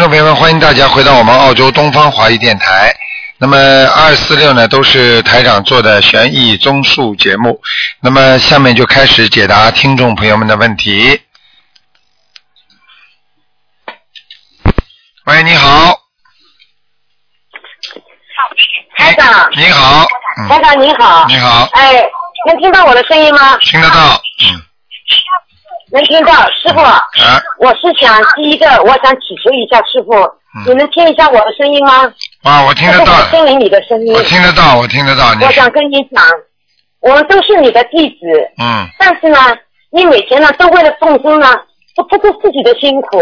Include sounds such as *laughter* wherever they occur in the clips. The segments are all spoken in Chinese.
众朋友们，欢迎大家回到我们澳洲东方华语电台。那么二四六呢，都是台长做的悬疑综述节目。那么下面就开始解答听众朋友们的问题。喂，你好，台长，你好，嗯，台长你好，你好，哎，能听到我的声音吗？听得到，嗯，能听到，师傅，啊，我是想第一个，我想祈求一下师傅，你能听一下我的声音吗？啊，我听得到。我，听得到，我听得到，我想跟你讲，我们都是你的弟子，嗯。但是呢，你每天呢都为了众生呢，不不顾自己的辛苦，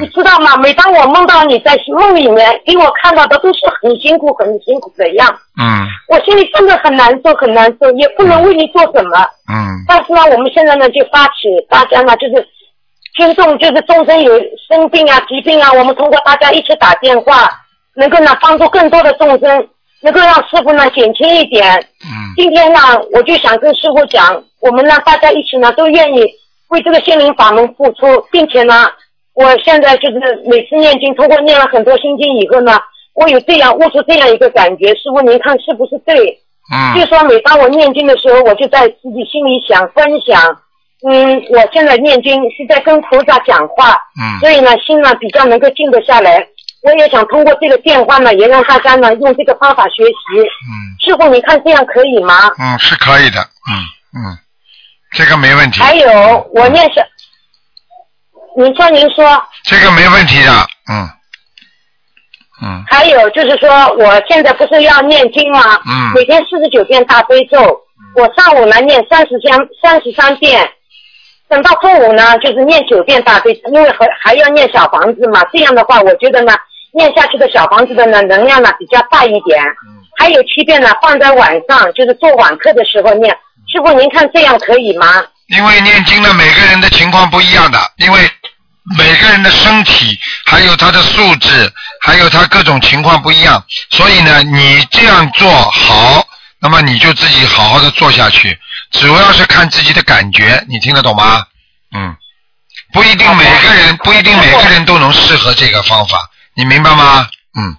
你嗯知道吗？每当我梦到你在梦里面给我看到的都是很辛苦、很辛苦的样，嗯我心里真的很难受，很难受，也不能为你做什么。嗯但是呢，我们现在呢就发起大家呢就是听众就是众生有生病啊、疾病啊，我们通过大家一起打电话，能够呢帮助更多的众生，能够让师傅呢减轻一点。嗯今天呢，我就想跟师傅讲，我们呢大家一起呢都愿意为这个心灵法门付出，并且呢，我现在就是每次念经，通过念了很多心经以后呢，我有这样悟出这样一个感觉，师傅您看是不是对？嗯就嗯说每当我念经的时候，我就在自己心里想分享，嗯，我现在念经是在跟菩萨讲话，嗯所以呢，心呢比较能够静得下来。我也想通过这个电话呢，也让大家呢用这个方法学习。嗯师傅，你看这样可以吗？嗯，是可以的，嗯嗯，这个没问题，还有我念是，您说您说，这个没问题的，嗯嗯还有就是说，我现在不是要念经吗？嗯每天四十九遍大悲咒，我上午呢念三十三三十三遍，等到中午呢就是念九遍大悲，因为还还要念小房子嘛。这样的话，我觉得呢，念下去的小房子的呢能量呢比较大一点。还有七遍呢放在晚上，就是做晚课的时候念。师傅，您看这样可以吗？因为念经呢，每个人的情况不一样的，因为每个人的身体，还有他的素质，还有他各种情况不一样，所以呢，你这样做好，那么你就自己好好的做下去，主要是看自己的感觉，你听得懂吗？嗯，不一定每个人不一定每个人都能适合这个方法，你明白吗？嗯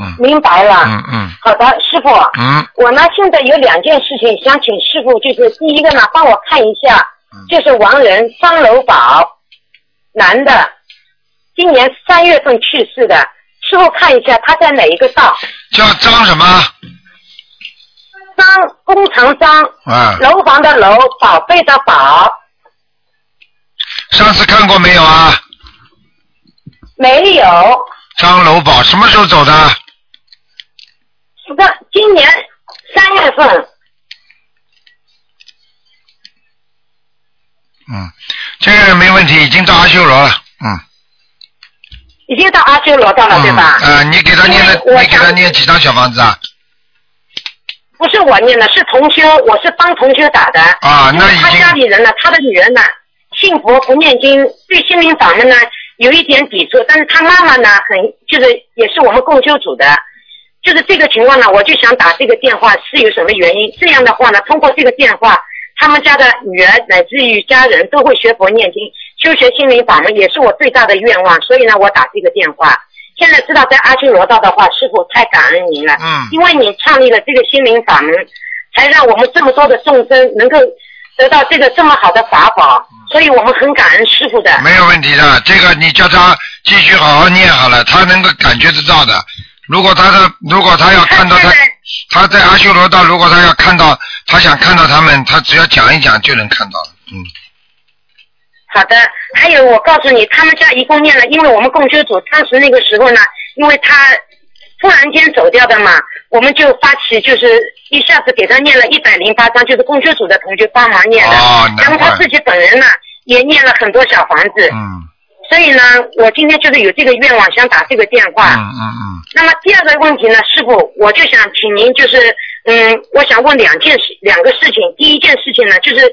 嗯明白了。嗯嗯好的，师傅。嗯我呢，现在有两件事情想请师傅，就是第一个呢，帮我看一下，嗯就是亡人张楼宝，男的，今年三月份去世的，师傅看一下他在哪一个道？叫张什么？张工程张，啊，楼房的楼，宝贝的宝，上次看过没有啊？没有，张楼宝什么时候走的？是的，今年三月份，嗯，这个人没问题，已经到阿修罗了。嗯。已经到阿修罗道了，对吧？嗯，呃，你给他念了，你给他念几张小房子啊？不是我念的，是同修，我是帮同修打的。啊那已经家里人呢，他的女儿呢，信佛不念经，对心灵法门呢有一点抵触，但是他妈妈呢，很就是也是我们共修组的，就是这个情况呢，我就想打这个电话是有什么原因？这样的话呢，通过这个电话，他们家的女儿乃至于家人都会学佛念经，修学心灵法门，也是我最大的愿望，所以呢，我打这个电话。现在知道在阿修罗道的话，师傅太感恩您了。嗯因为你创立了这个心灵法门，才让我们这么多的众生能够得到这个这么好的法宝，所以我们很感恩师傅的。没有问题的，这个你叫他继续好好念好了，他能够感觉得到的。如果他的，如果他要看到他 *laughs* 他在阿修罗道，如果他要看到，他想看到他们，他只要讲一讲就能看到了。嗯，好的，还有我告诉你，他们家一共念了，因为我们共修组当时那个时候呢，因为他突然间走掉的嘛，我们就发起就是一下子给他念了一百零八章，就是共修组的同学帮忙念的，哦然后他自己本人呢也念了很多小房子，嗯所以呢，我今天就是有这个愿望，想打这个电话。嗯嗯嗯，那么第二个问题呢，师傅，我就想请您就是，嗯，我想问两件事，两个事情。第一件事情呢，就是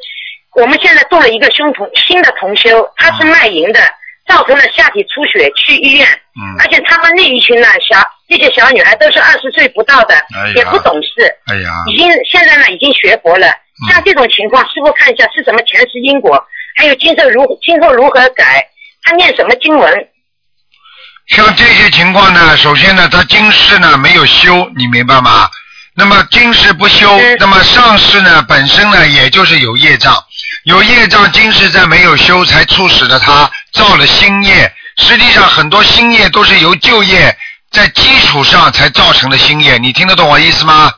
我们现在做了一个胸同新的同修，他是卖淫的，造成了下体出血，去医院。嗯而且他们那一群呢，小这些小女孩都是二十岁不到的，哎也不懂事，哎呀，已经现在呢已经学佛了。嗯像这种情况，师傅看一下是什么前世因果，还有今生如今后如何改，他念什么经文？像这些情况呢，首先呢，他今世呢没有修，你明白吗？那么今世不修，嗯那么上世呢本身呢也就是有业障，有业障，今世在没有修，才促使了他造了新业。实际上很多新业都是由旧业在基础上才造成的新业，你听得懂我意思吗？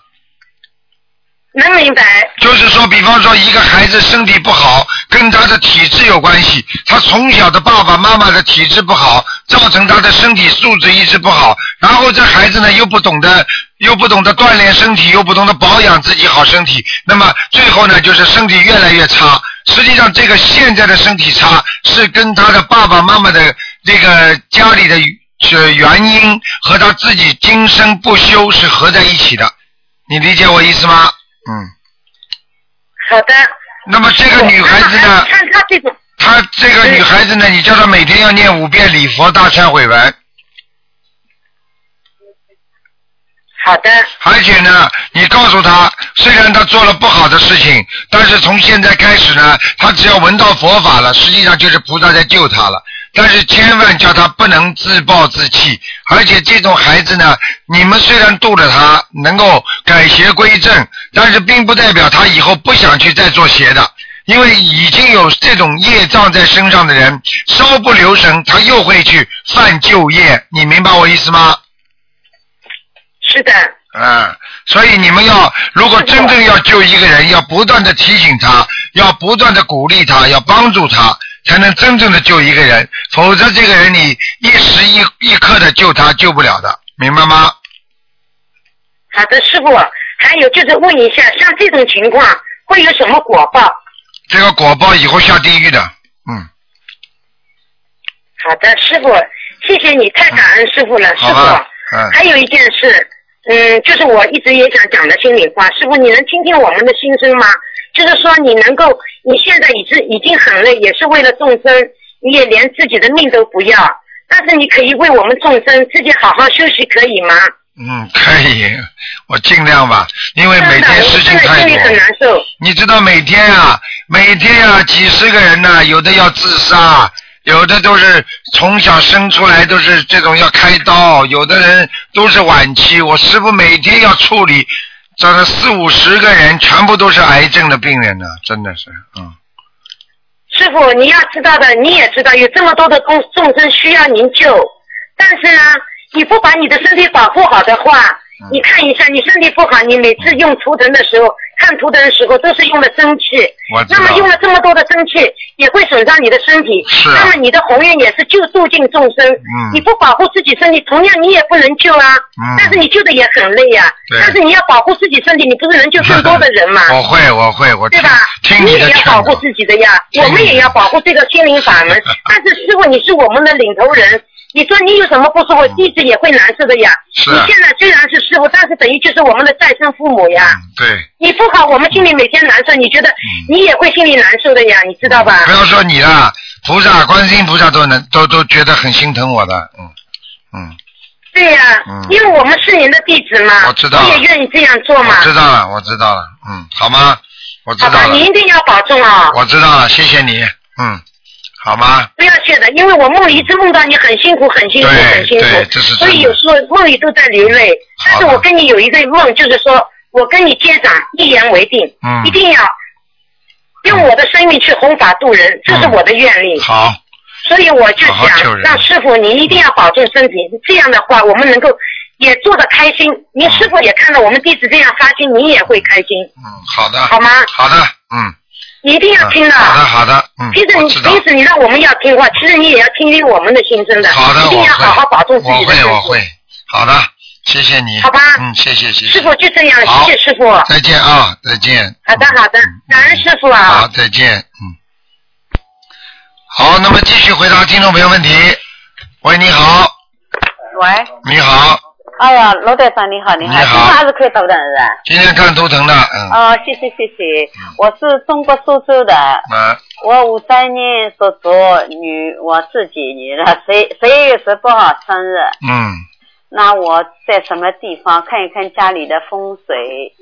能明白？就是说，比方说一个孩子身体不好，跟他的体质有关系。他从小的爸爸妈妈的体质不好，造成他的身体素质一直不好。然后这孩子呢又不懂得，又不懂得锻炼身体，又不懂得保养自己好身体，那么最后呢就是身体越来越差。实际上，这个现在的身体差是跟他的爸爸妈妈的这个家里的是原因和他自己今生不修是合在一起的。你理解我意思吗？嗯。好的。那么这个女孩子呢？看她这种。她这个女孩子呢，你叫她每天要念五遍礼佛大忏悔文。好的。而且呢，你告诉她，虽然她做了不好的事情，但是从现在开始呢，她只要闻到佛法了，实际上就是菩萨在救她了。但是千万叫他不能自暴自弃，而且这种孩子呢，你们虽然度了他，能够改邪归正，但是并不代表他以后不想去再做邪的。因为已经有这种业障在身上的人，稍不留神，他又会去犯旧业。你明白我意思吗？是的。嗯，所以你们要，如果真正要救一个人，要不断的提醒他，要不断的鼓励他，要帮助他，才能真正的救一个人。否则，这个人你一时一一刻的救他，救不了的，明白吗？好的，师傅。还有就是问一下，像这种情况会有什么果报？这个果报以后下地狱的，嗯。好的，师傅，谢谢你，太感恩师傅了，师傅。嗯。还有一件事，嗯，就是我一直也想讲的心里话，师傅，你能听听我们的心声吗？就是说，你能够，你现在已经已经很累，也是为了众生，你也连自己的命都不要，但是你可以为我们众生自己好好休息，可以吗？嗯，可以，我尽量吧，因为每天事情太多。很难受。你知道每天啊，每天啊，几十个人呢、有的要自杀，有的都是从小生出来都是这种要开刀，有的人都是晚期。我师傅每天要处理这个四五十个人，全部都是癌症的病人呢，真的是，嗯。师傅，你要知道的，你也知道有这么多的众众生需要您救，但是呢，你不把你的身体保护好的话，嗯你看一下，你身体不好，你每次用图腾的时候，看图腾的时候都是用的真气，我知道那么用了这么多的真气，也会损伤你的身体。是啊那么你的宏愿也是救度尽众生。嗯你不保护自己身体，同样你也不能救啊。嗯但是你救的也很累呀、对但是你要保护自己身体，你不是能救更多的人吗？*laughs* 我会，我会，我听对吧？听你也要保护自己的呀，我们也要保护这个心灵法门。*laughs* 但是师傅，你是我们的领头人，你说你有什么不舒服，弟子也会难受的呀。是你现在虽然是师傅，但是等于就是我们的再生父母呀。嗯对。你不好，我们心里每天难受，你觉得你也会心里难受的呀，你知道吧？不要说你了，菩萨、观世音菩萨都能都都觉得很心疼我的，嗯嗯，对呀、嗯因为我们是您的弟子嘛，我知道我也愿意这样做嘛我。知道了，我知道了，嗯，好吗？我知好吧，道了你，一定要保重啊、我知道了，谢谢你，嗯，好吗？不要谢的，因为我梦里一直梦到你很辛苦，很辛苦，很辛苦所以有时候梦里都在流泪。但是我跟你有一个梦，就是说我跟你接掌一言为定，嗯一定要用我的生命去弘法度人，这是我的愿力。好，所以我就想让师傅，你一定要保重身体，这样的话我们能够也做得开心。您师傅也看到我们弟子这样发心，你也会开心，嗯，好的，好吗？好的，嗯，你一定要听的。好的，好的，嗯其实，你我知道，即使你让我们要听话，其实你也要听听我们的心声的。好的，一定要我会，好好保重自我会，己的身体。我会，好的，谢谢你，好吧嗯，谢谢，谢谢，师傅就这样，好谢谢师傅。再见啊，再见。好的，好的，感恩师傅啊好，啊。再见。嗯。好，那么继续回答听众朋友问题。喂，你好，喂，你好，哎呀，罗队长你好，你好，你好今天还是可以等等是吧？今天看图腾的，嗯，哦，谢谢谢谢，我是中国苏州的，啊，我五三年属猪女，我自己女的，十十一月十八号生日。嗯，那我在什么地方看一看家里的风水？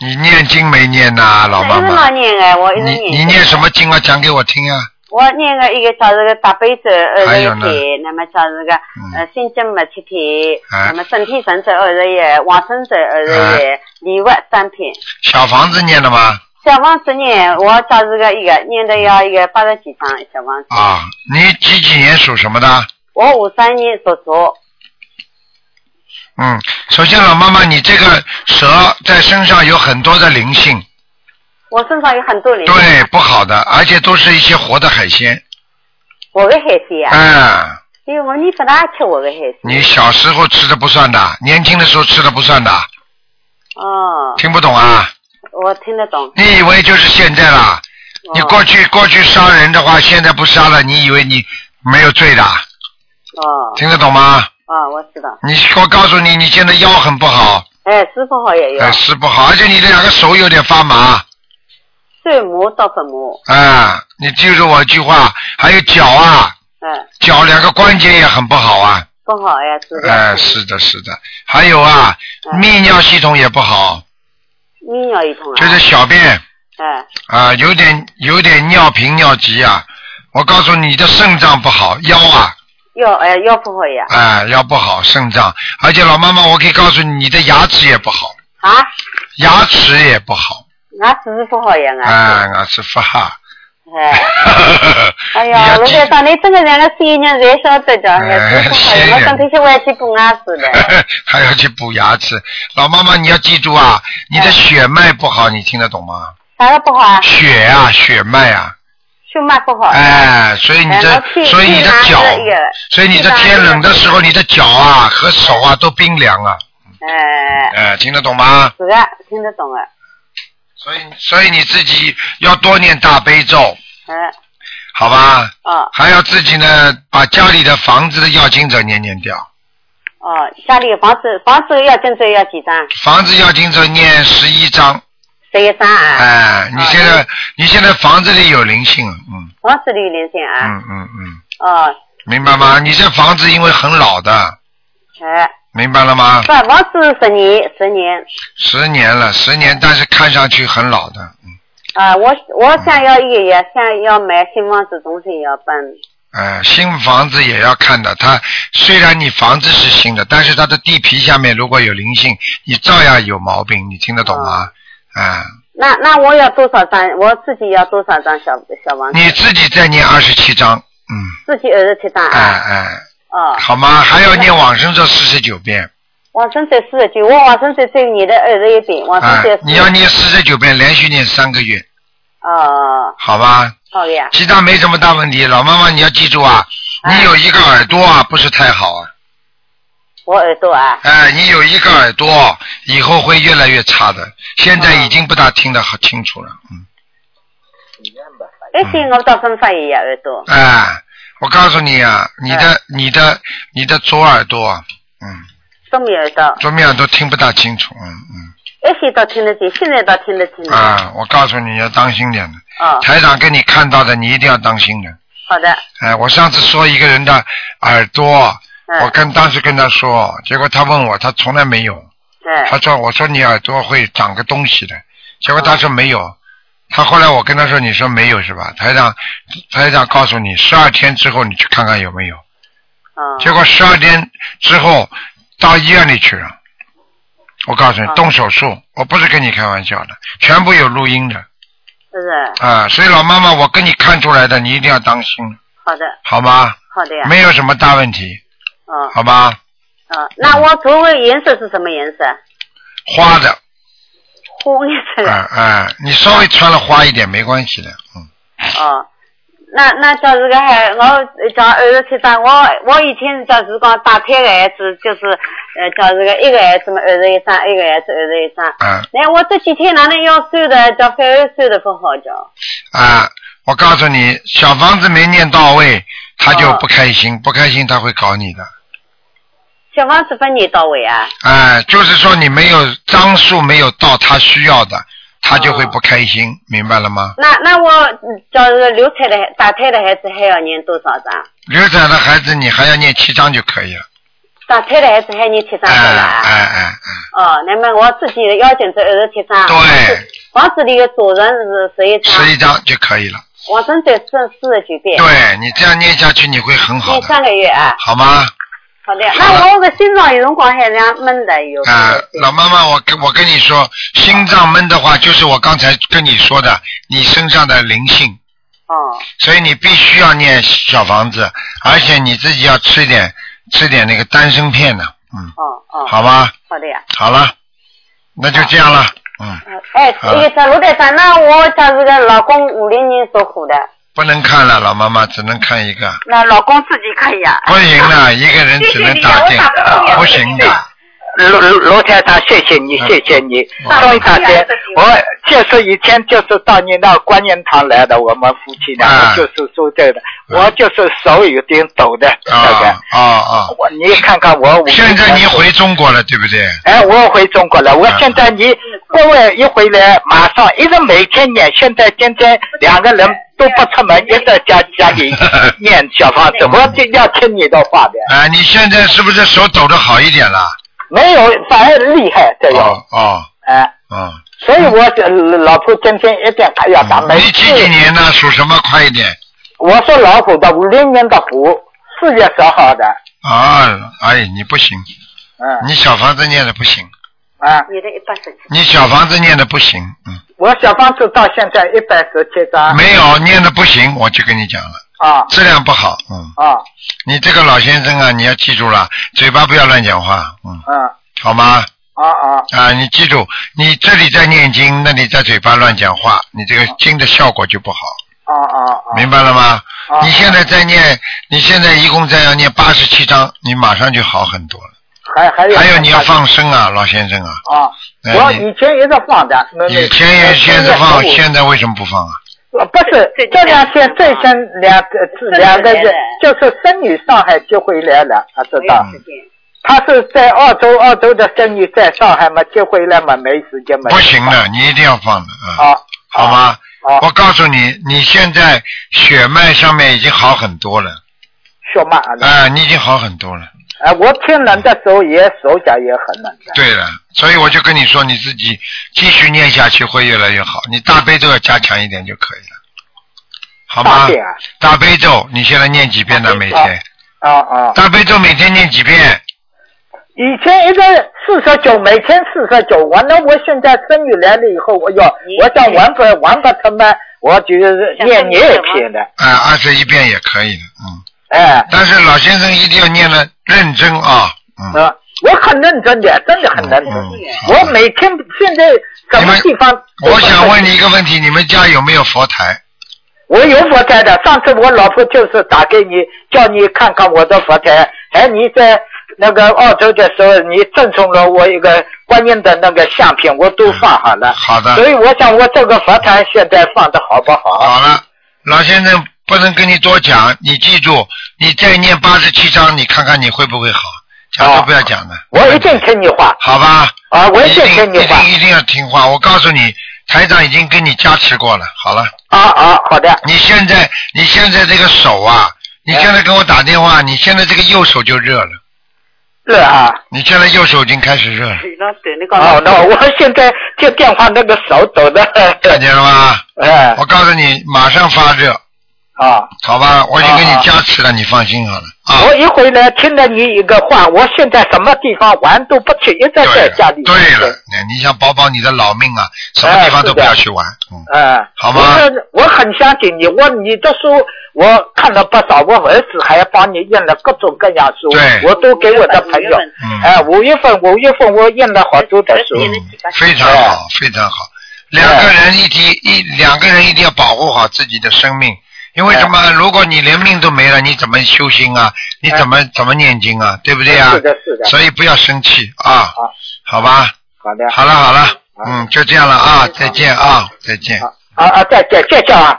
你念经没念呐，老妈一直念哎，我一直你。你念什么？经啊？讲给我听啊。我念个一个叫这个大悲咒二十一天，那么叫这个嗯呃心经嘛七天，哎那么身体神咒二十一，往生咒二十一，礼物三篇。小房子念了吗？小房子念，我叫这个一个念的要一个八十几张小房子。啊，你几几年属什么的？我五三年属猪，嗯，首先老妈妈，你这个蛇在身上有很多的灵性，我身上有很多灵。对，不好的，而且都是一些活的海鲜。活的海鲜啊。嗯，因为我你不大吃活的海鲜。你小时候吃的不算的，年轻的时候吃的不算的，哦，听不懂啊？我听得懂。你以为就是现在啦？你哦过去过去杀人的话，现在不杀了，你以为你没有罪的？哦听得懂吗？哦，我知道。你我告诉你，你现在腰很不好，哎，是不好也有哎，，是不好，而且你的两个手有点发麻，碎膜到粉膜，啊，你记住我一句话，还有脚啊，哎，脚两个关节也很不好啊，不好呀，是的。哎，是的，是的，还有啊，嗯泌尿系统也不好，泌尿系统啊。就是小便。哎，啊，有点有点尿频尿急啊，我告诉你，你的肾脏不好，腰啊，腰哎腰不好呀。哎，腰不好，肾脏，而且老妈妈，我可以告诉你，你的牙齿也不好，啊，牙齿也不好，牙齿是不好呀，哎，牙齿。牙齿发哈。哎，*laughs* 哎呀，要记卢台长，你这个人的声音才晓得的，哎牙齿不好我身体去外去补牙齿的。*laughs* 还要去补牙齿，老妈妈你要记住啊，你的血脉不好，你听得懂吗？啥个不好啊？血啊，血脉啊，血脉不好。哎，所以你的所以你的脚所以你的天冷的时候，你的脚啊和手啊都冰凉啊，哎，哎，听得懂吗？是的，听得懂啊。所以，所以你自己要多念大悲咒，哎，好吧？哦。还要自己呢，把家里的房子的要经者念念掉，哦，家里房子房子要跟着要几张？房子要经者念十一张，十一张啊。哎，你现在你现在房子里有灵性，嗯。房子里有灵性啊。嗯嗯嗯，哦，明白吗？你这房子因为很老的，哎，明白了吗不，？房子十年，十年。十年了，十年，但是看上去很老的，嗯，啊，我我想要一个也想要买新房子，东西要搬。哎，新房子也要看的。它虽然你房子是新的，但是它的地皮下面如果有灵性，你照样有毛病，你听得懂吗？啊，那那我要多少张？我自己要多少张小小房子？你自己再念二十七张，嗯，自己二十七张哎啊。哎，哦，好吗？还要念往生咒四十九遍，往生咒四十九，我往生咒只有你的二十一遍，往生哎咒。，你要念四十九遍，连续念三个月，哦，好吧？好的呀。其他没什么大问题。老妈妈，你要记住啊，哎你有一个耳朵啊，不是太好啊。我耳朵啊，哎，你有一个耳朵，以后会越来越差的。现在已经不大听得好清楚了，嗯。一天我到分发一样耳朵。哎，我告诉你啊，你的、哎你的、你的左耳朵，嗯，都没耳朵，左面耳朵听不大清楚，嗯一些倒听得见，现在倒听得清。啊，我告诉你要当心点的，哦，台长跟你看到的，你一定要当心的。好的。哎，我上次说一个人的耳朵，嗯我跟当时跟他说，结果他问我，他从来没有。对他说：“我说你耳朵会长个东西的。”结果他说没有。他后来我跟他说：“你说没有是吧？”台长，台长告诉你，十二天之后你去看看有没有。哦。结果十二天之后到医院里去了。我告诉你，啊动手术，我不是跟你开玩笑的，全部有录音的是不是？啊！所以老妈妈，我跟你看出来的，你一定要当心，好的，好吗？好的呀。没有什么大问题，哦好吧？嗯，那我头发颜色是什么颜色？花的，红颜色哎的。哎，你稍微穿了花一点没关系的，嗯。哦，那那叫这个还我叫二十七张，我我以前叫是讲打胎的孩子就是呃叫这个一个孩子嘛二十一张，一个孩子二十一张。嗯那我这几天哪能要算的叫反而算的不好叫。啊，我告诉你，小房子没念到位，他就哦不开心，不开心他会搞你的。小房子分你到位啊？哎，就是说你没有张数没有到他需要的，他就会哦不开心，明白了吗？那那我嗯叫这个流产的打胎的孩子还要念多少张？流产的孩子你还要念七张就可以了。打胎的孩子还念七张哎对吧？哎哎哦，那么我自己的要紧是二十七张。对。房子里的主人是十一哎，张。十一张就可以了。往生咒四四十九遍，对你这样念下去，你会很好念，三个月啊。好吗？好的，那我个心脏有辰光还这样闷的有。啊、老妈妈，我跟我跟你说，心脏闷的话，就是我刚才跟你说的，你身上的灵性，哦。所以你必须要念小房子，而且你自己要吃点吃点那个丹参片的，嗯，哦哦。好吧，好的呀。好了，那就这样了，嗯，哎哎，好了。那个这卢台长，那我家这个老公五零年属虎的，不能看了，老妈妈只能看一个，那老公自己可以啊。不行的，一个人只能打电，不行的，罗罗罗台长，谢谢你，谢谢你，嗯终于打电。我就是以前就是到你那观音堂来的，我们夫妻俩啊就是住这个，嗯我就是手有点抖的那个啊。啊啊！我你看看我，我现在你回中国了，对不对？哎，我回中国了。我嗯现在你国外一回来，马上一直每天念。现在今天两个人都不出门，一直在家家里念小房子。我就要听你的话的，啊，你现在是不是手抖的好一点了？没有反而厉害这个。哦哦，哎，嗯。所以我这老婆今天一定哎呀，咱们你几几年的？属什么？快一点。我是老虎的，五零年的虎，四月十号的。啊，哎，你不行，嗯你小房子念的不行，啊，你的一百十七。你小房子念的不行，嗯，我小方子到现在一百十七张。没有念的不行，我就跟你讲了，啊质量不好，嗯，啊你这个老先生啊，你要记住了，嘴巴不要乱讲话，嗯，嗯好吗？啊啊啊，你记住，你这里在念经，那你在嘴巴乱讲话，你这个经的效果就不好，啊啊啊！明白了吗？啊你现在在念，你现在一共在要念八十七章，你马上就好很多了。还还有还有你要放生啊，老先生啊，啊！哎你我以前一直放的，以前也呃现在放，现在为什么不放啊？呃不是这两天最先两个两个月，就是孙女上海就回来了，他知道。嗯他是在澳洲，澳洲的孙女在上海嘛，接回来嘛，没时间嘛。不行的，你一定要放的，嗯，啊，好好吗？啊，我告诉你，你现在血脉上面已经好很多了，血脉啊，啊，你已经好很多了。哎，我天冷的时候也手脚也很冷的。对了，所以我就跟你说，你自己继续念下去会越来越好。你大悲咒要加强一点就可以了，好吗大？便啊，大悲咒你现在念几遍呢？每天啊啊！大悲咒每天念几遍？以前一个四十九，每天四十九，完了，我现在生女来了以后，我要我想玩不玩不成嘛，我就是念念也篇的，啊，二十一遍也可以的，嗯。哎，但是老先生一定要念的认真啊，嗯。啊，我很认真的，真的很认真。嗯嗯我每天现在什么地方？我想问你一个问题，你们家有没有佛台？我有佛台的，上次我老婆就是打给你，叫你看看我的佛台。哎，你在那个澳洲的时候，你赠送了我一个观音的那个相片，我都放好了。好的，所以我想，我这个佛台现在放的好不好？好了，老先生不能跟你多讲，你记住，你再念八十七章，你看看你会不会好，讲都不要讲的。我一定听你话好吧？啊！我一定听你话一定一定要听话。我告诉你，台长已经跟你加持过了。好了，啊啊！好的，你现在你现在这个手啊，你现在给我打电话，你现在这个右手就热了，热啊。你现在右手已经开始热了，哦，那我现在接电话那个手抖的，看见了吗？*laughs* 哎我告诉你，马上发热，啊！好吧？我已经给你加持了，你放心好了啊。我一回来听了你一个话，我现在什么地方玩都不去，一直在家里。对了，你想保保你的老命啊，什么地方都不要去玩，嗯，嗯，好吗我很相信你，我你的书我看了不少，我儿子还要帮你印了各种各样书，对我都给我的朋友。嗯哎，五月份五月份我印了好多的书。嗯，非常好，非常好。两个人一提一，两个人一定要保护好自己的生命，因为什么？如果你连命都没了，你怎么修心啊？你怎么怎么念经啊？对不对啊？是的，是的。所以不要生气啊，好，好吧？好的。好了好了，嗯，就这样了啊，再见啊，再见。啊啊，再见，再见啊。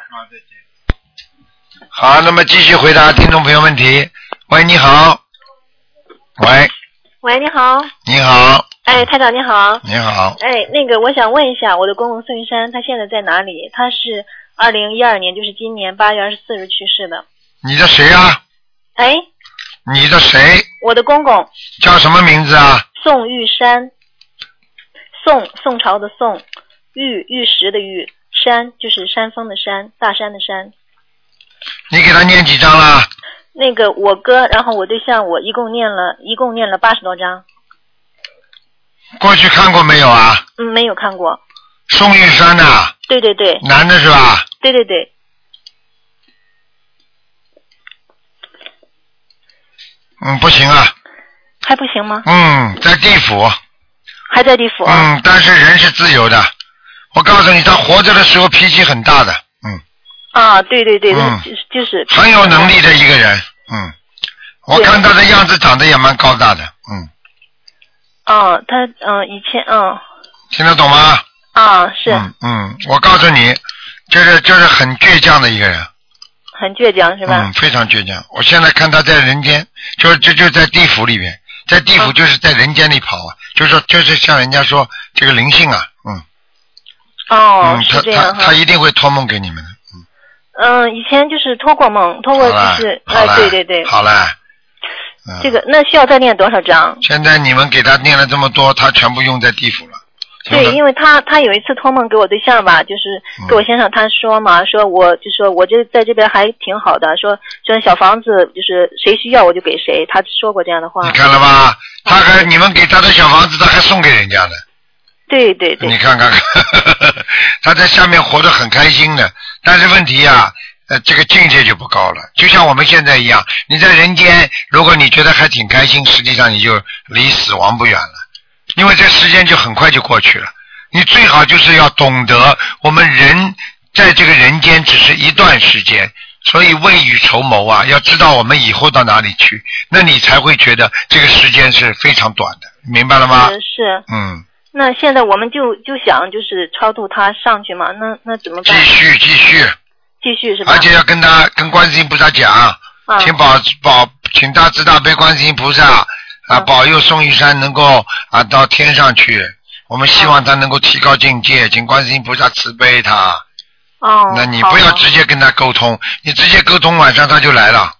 好，那么继续回答听众朋友问题。喂，你好。喂，喂，你好，你好，哎，台长你好，你好，哎，那个我想问一下，我的公公孙山他现在在哪里？他是二零一二年，就是今年八月二十四日去世的。你的谁啊？哎，你的谁？我的公公叫什么名字啊？宋玉山，宋宋朝的宋，玉玉石的玉，山就是山峰的山，大山的山。你给他念几张了？那个我哥，然后我对象，我一共念了，一共念了八十多张。过去看过没有啊？嗯，没有看过。宋玉山呐、对对对，男的是吧？对对对，嗯，不行啊，还不行吗？嗯，在地府，还在地府啊？嗯，但是人是自由的。我告诉你，他活着的时候脾气很大的，嗯，啊，对对对，嗯。就是就是。很有能力的一个人，嗯，我看他的样子长得也蛮高大的，嗯，哦，他嗯以前嗯。听得懂吗？啊是。嗯嗯，我告诉你，就是就是很倔强的一个人，很倔强是吧嗯，？非常倔强。我现在看他在人间，就就就在地府里面，在地府就是在人间里跑啊，就是说就是像人家说这个灵性啊，嗯哦嗯，他他他。一定会托梦给你们的，嗯，嗯以前就是托过梦，托过就是哎对对对，好了，嗯，这个那需要再念多少章？现在你们给他念了这么多，他全部用在地府了。听对，因为他他有一次托梦给我对象吧，就是嗯给我先生他说嘛，说我就说我这在这边还挺好的，说说小房子就是谁需要我就给谁，他说过这样的话你。看了吧？他还你们给他的小房子，他还送给人家呢。对对对你，看看看，*laughs* 他在下面活得很开心的，但是问题啊，呃，这个境界就不高了。就像我们现在一样，你在人间，如果你觉得还挺开心，实际上你就离死亡不远了，因为这时间就很快就过去了。你最好就是要懂得，我们人在这个人间只是一段时间，所以未雨绸缪啊，要知道我们以后到哪里去，那你才会觉得这个时间是非常短的，明白了吗？是是。嗯。那现在我们就就想就是超度他上去嘛，那那怎么办继？续继续，继续是吧？而且要跟他跟观世音菩萨讲，啊请保保，请大慈大悲观世音菩萨啊嗯保佑宋玉山能够啊到天上去。我们希望他能够提高境界，请观世音菩萨慈悲他。哦，那你不要直接跟他沟通，你直接沟通晚上他就来了，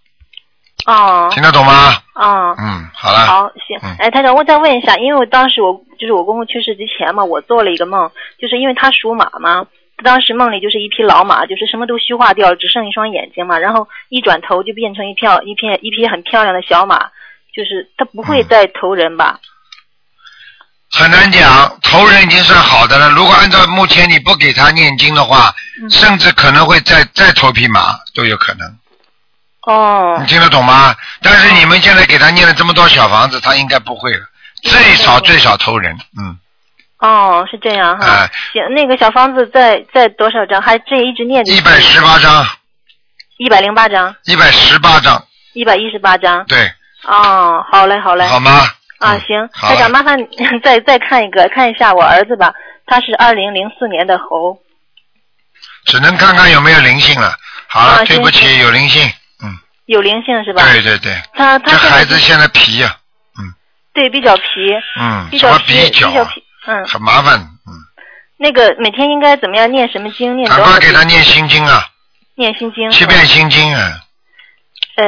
哦听得懂吗？哦。嗯，好了。好，行嗯。哎，台长，我再问一下，因为我当时我就是我公公去世之前嘛，我做了一个梦，就是因为他属马嘛，当时梦里就是一匹老马，就是什么都虚化掉了，只剩一双眼睛嘛，然后一转头就变成一票一片一匹很漂亮的小马，就是他不会嗯再投人吧？很难讲，投人已经算好的了。如果按照目前你不给他念经的话，嗯甚至可能会再再投匹马都有可能。哦你听得懂吗？但是你们现在给他念了这么多小房子，他应该不会了，最少最少投人，嗯，哦，是这样哈。哎行，那个小房子在在多少张？还这一直念着。一百十八张，一百零八张，一百十八张，一百一十八张。对，哦，好嘞，好嘞。好吗？啊，嗯行，好了台长，麻烦 *laughs* 再再看一个，看一下我儿子吧，他是二零零四年的猴。只能看看有没有灵性了。好了，啊对不起，有灵性，嗯，有灵性是吧？对对对，他他现在孩子现在皮呀、嗯对比较皮，嗯，比较皮，比较皮，嗯，很麻烦，嗯，那个每天应该怎么样念什么经？念赶多少遍？快给他念心经啊，念心经。七遍心经啊，呃，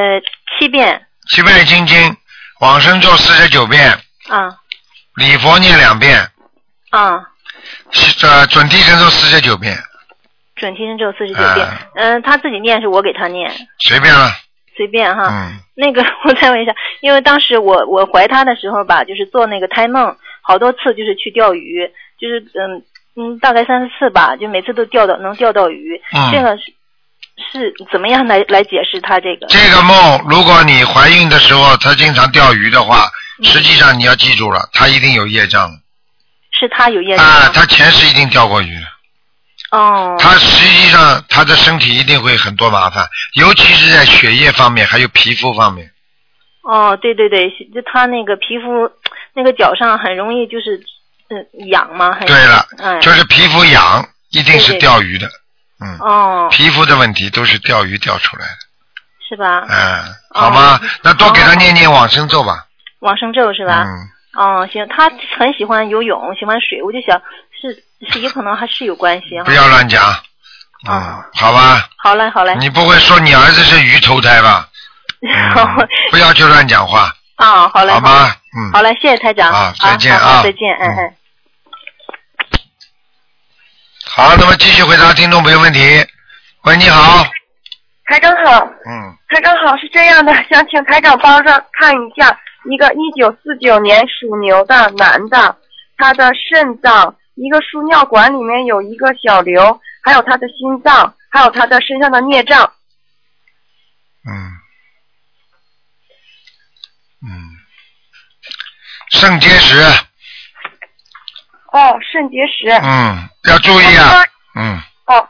七遍七遍心经，往生咒四十九遍，啊。礼佛念两遍，啊，是呃准提神咒四十九遍，准提神咒四十九遍。啊。嗯、他自己念是我给他念，随便了，随便哈。嗯，那个，*laughs* 我再问一下，因为当时我我怀他的时候吧，就是做那个胎梦，好多次就是去钓鱼，就是嗯嗯，大概三四次吧，就每次都钓到能钓到鱼。嗯。这个是是怎么样来来解释他这个？这个梦，如果你怀孕的时候他经常钓鱼的话，嗯。实际上你要记住了，他一定有业障。是他有业障。啊，吗？他前世一定钓过鱼，哦，他实际上他的身体一定会很多麻烦，尤其是在血液方面，还有皮肤方面。哦，对对对，就他那个皮肤那个脚上很容易就是嗯痒嘛，很对了，哎，就是皮肤痒，一定是钓鱼的，嗯，哦，皮肤的问题都是钓鱼钓出来的，是吧？嗯，哦好吗？那多给他念念往生咒吧，往生咒是吧？嗯，哦，行，他很喜欢游泳，喜欢水，我就想是是有可能还是有关系哈不。要乱讲，嗯啊，好吧？好嘞，好嘞。你不会说你儿子是鱼投胎吧？嗯 *laughs* 不要去乱讲话，啊，好嘞，好吧？嗯，好嘞，谢谢台长。好再见啊再见，嗯嗯嗯。好，那么继续回答听众朋友问题。喂，你好，台长好，嗯，台长好，是这样的，*laughs* 想请台长帮着看一下一个一九四九年属牛的男的，他的肾脏一个输尿管里面有一个小瘤，还有他的心脏，还有他的身上的孽障。嗯，嗯，肾结石，哦，肾结石。嗯，要注意啊，嗯，哦。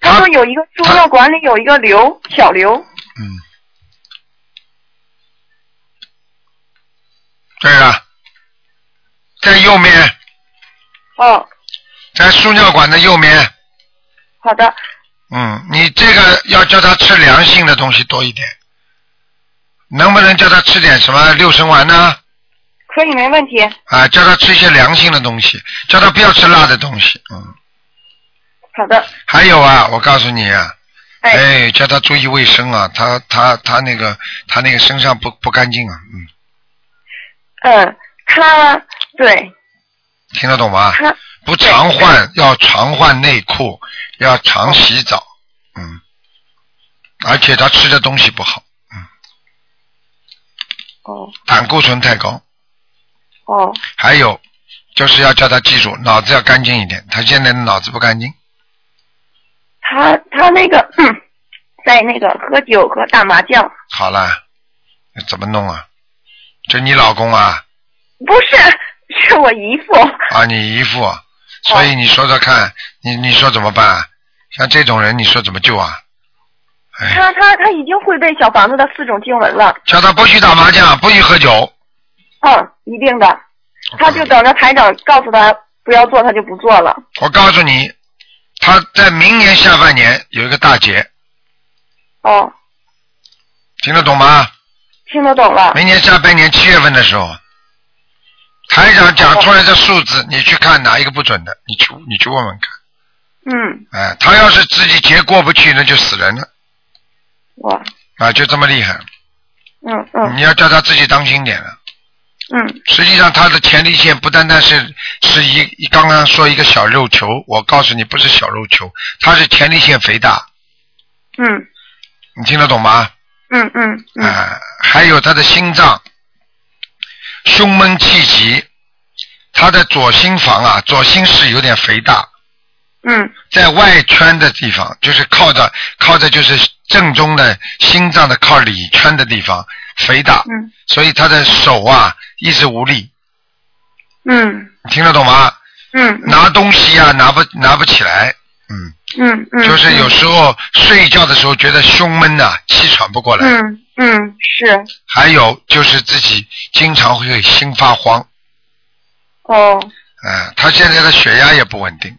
他说有一个输尿管里有一个瘤，小瘤。嗯，对了，在右面，哦，在输尿管的右面，好的，嗯，你这个要叫他吃凉性的东西多一点，能不能叫他吃点什么六神丸呢？可以没问题。啊，叫他吃一些凉性的东西，叫他不要吃辣的东西，嗯。好的。还有啊，我告诉你啊，哎哎，叫他注意卫生啊，他他他那个他那个身上不不干净啊，嗯，嗯，他对听得懂吗？他不常换，要常换内裤，要常洗澡，嗯，而且他吃的东西不好，嗯哦胆固醇太高，哦还有就是要叫他记住，脑子要干净一点，他现在的脑子不干净，他他那个嗯在那个喝酒和打麻将，好了，怎么弄啊？就你老公啊，不是 *laughs* 是我姨父。啊，你姨父，所以你说说看，你你说怎么办啊？像这种人，你说怎么救啊？哎，他他他已经会背小房子的四种经文了。叫他不许打麻将，不许喝酒。嗯，一定的。他就等着台长告诉他不要做，他就不做了。我告诉你，他在明年下半年有一个大劫，哦，听得懂吗？听得懂了。明年下半年七月份的时候，台长讲出来的数字，你去看哪一个不准的，你去你去问问看。嗯，哎，他要是自己劫过不去，那就死人了哇，啊，就这么厉害。嗯嗯你要叫他自己当心点了。嗯。实际上，他的前列腺不单单是是一一刚刚说一个小肉球，我告诉你不是小肉球，它是前列腺肥大，嗯。你听得懂吗？嗯嗯嗯。啊、还有他的心脏，胸闷气急，他的左心房啊，左心室有点肥大，嗯。在外圈的地方，就是靠着靠着就是正中的心脏的靠里圈的地方肥大，嗯。所以他的手啊一直无力，嗯。你听得懂吗？嗯拿东西啊拿不拿不起来，嗯，嗯嗯，就是有时候睡觉的时候觉得胸闷呐、气喘不过来，嗯嗯是。还有就是自己经常会心发慌，哦。嗯、他现在的血压也不稳定。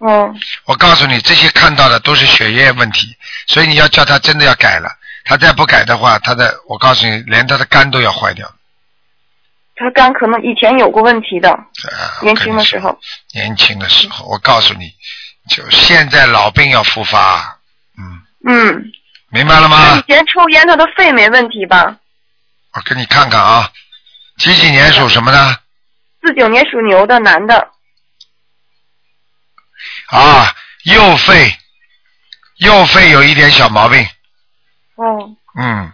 哦。我告诉你，这些看到的都是血液问题，所以你要叫他真的要改了。他再不改的话，他的我告诉你，连他的肝都要坏掉。他肝可能以前有过问题的，啊年轻的时候。年轻的时候，我告诉你，就现在老病要复发，嗯，嗯，明白了吗以？前抽烟，他的肺没问题吧？我给你看看啊，几几年属什么的？四九年属牛的男的，啊，右肺，右肺有一点小毛病，哦，嗯，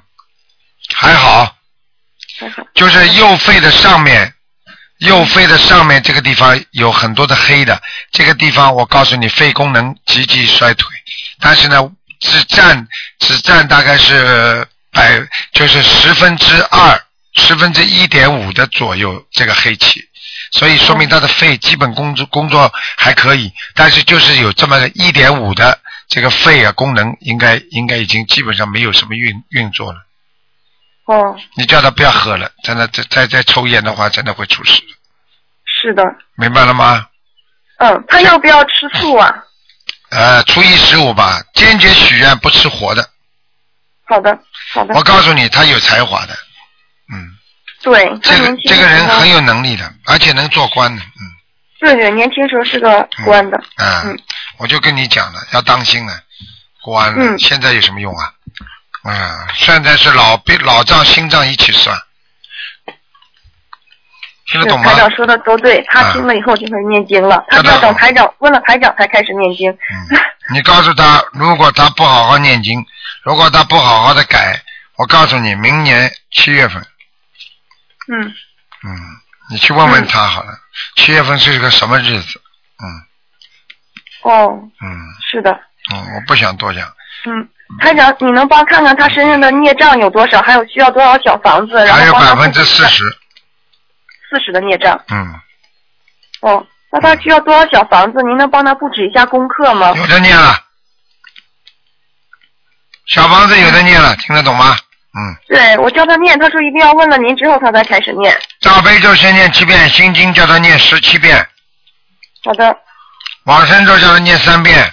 还好，还好，就是右肺的上面，右肺的上面这个地方有很多的黑的，这个地方我告诉你，肺功能急剧衰退，但是呢，只占只占大概是百，就是十分之二、十分之一点五的左右这个黑气，所以说明他的肺基本工作工作还可以，但是就是有这么个一点五的这个肺啊功能，应该应该已经基本上没有什么运运作了。哦，你叫他不要喝了，真的再再再抽烟的话，真的会出事，是的，明白了吗？嗯，他要不要吃素啊？呃，初一十五吧，坚决许愿不吃活的。好的，好的。我，告诉你，他有才华的，嗯，对，这个这个人很有能力的，而且能做官的，嗯。对对，年轻时候是个官的，啊，嗯。我就跟你讲了，要当心了，官了，嗯。现在有什么用啊？啊，现在是老病老账新账一起算，听得懂吗？台？长说的都对，他啊听了以后就会念经了。他要等台长问了台长才开始念经。嗯，你告诉他，如果他不好好念经，如果他不好好的改，我告诉你，明年七月份，嗯，嗯，你去问问他好了，七月份是个什么日子？嗯。哦，嗯。是的，嗯，我不想多讲，嗯，台长，你能帮看看他身上的孽障有多少，还有需要多少小房子？然还有百分之四十，四十的孽障。嗯，哦，那他需要多少小房子？您能帮他布置一下功课吗？有的念了，小房子有的念了，听得懂吗？嗯，对，我叫他念，他说一定要问了您之后他才开始念。大悲咒先念七遍，心经叫他念十七遍，好的，往生咒叫他念三遍，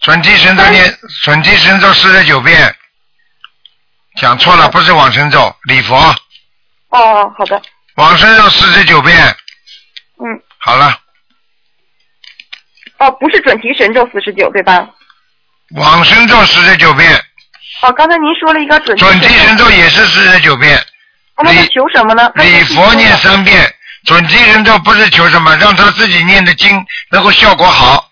准提神咒念准提神咒四十九遍，讲错了，不是往生咒，礼佛，哦，好的，往生咒四十九遍，嗯，好了，哦，不是准提神咒四十九对吧？往生咒四十九遍，哦，刚才您说了一个准提准提神咒也是四十九遍，哦那他求什么呢？礼佛念三遍，准提神咒不是求什么，让他自己念的经能够效果好，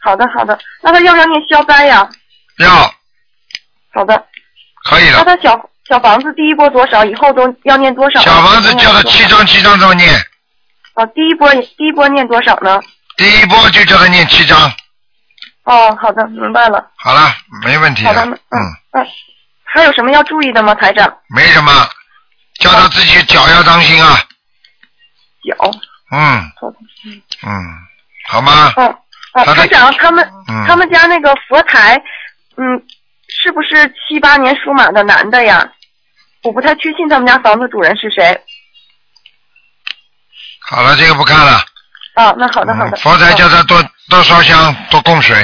好的，好的，那他要不要念消灾呀？要好的，可以了。那他小小房子第一波多少？以后都要念多少？小房子叫他七张七张这么念，哦，第一波第一波念多少呢？第一波就叫他念七张，哦，好的，明白了。好了，没问题好的，嗯嗯，嗯，还有什么要注意的吗，台长？没什么，叫他自己脚要当心啊，脚，嗯嗯，好吗？嗯，哦，他的台长，他们嗯他们家那个佛台，嗯，是不是七八年属马的男的呀？我不太确信他们家房子主人是谁。好了，这个不看了。啊，那好的好的。嗯佛台叫他多多烧香，多供水。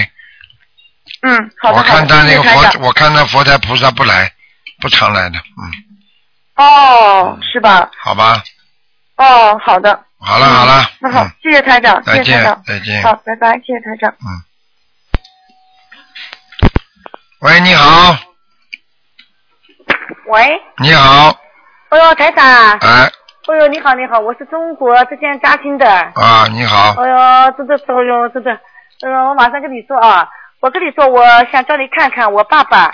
嗯，好的我。看他那个佛，我看他佛台菩萨不来，不常来的，嗯，哦，是吧？好吧，哦，好的。好了好了，那好嗯，，谢谢台长，谢再见谢台长。再见。好，拜拜，谢谢台长。嗯。喂，你好，喂，你好，哎呦，台长，哎。哎呦，你好，你好，我是中国浙江嘉兴的。啊，你好，哎呦，真的是，哎呦，真的，哎呦，我马上跟你说啊，我跟你说，我想叫你看看我爸爸，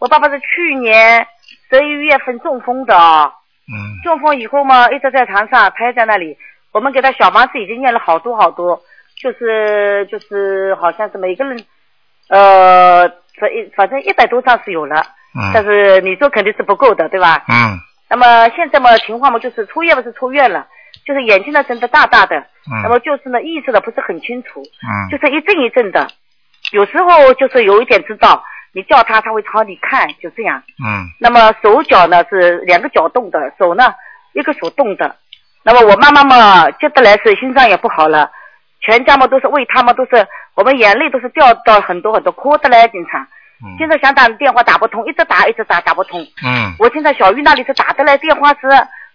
我爸爸是去年十一月份中风的啊，嗯。中风以后嘛，一直在床上瘫在那里，我们给他小房子已经念了好多好多，就是就是好像是每个人，呃，反反正一百多张是有了，但嗯是你说肯定是不够的，对吧？嗯那么现在嘛情况嘛就是出院不是出院了，就是眼睛呢睁得大大的，那嗯么就是呢意识的不是很清楚，嗯就是一阵一阵的，有时候就是有一点知道，你叫他他会朝你看，就这样。嗯那么手脚呢是两个脚动的，手呢一个手动的。那么我妈妈嘛接得来是心脏也不好了，全家嘛都是为他们都是我们眼泪都是掉到很多很多，哭得来经常。嗯现在想打电话打不通，一直打一直打打不通。嗯我现在小玉那里是打得来电话是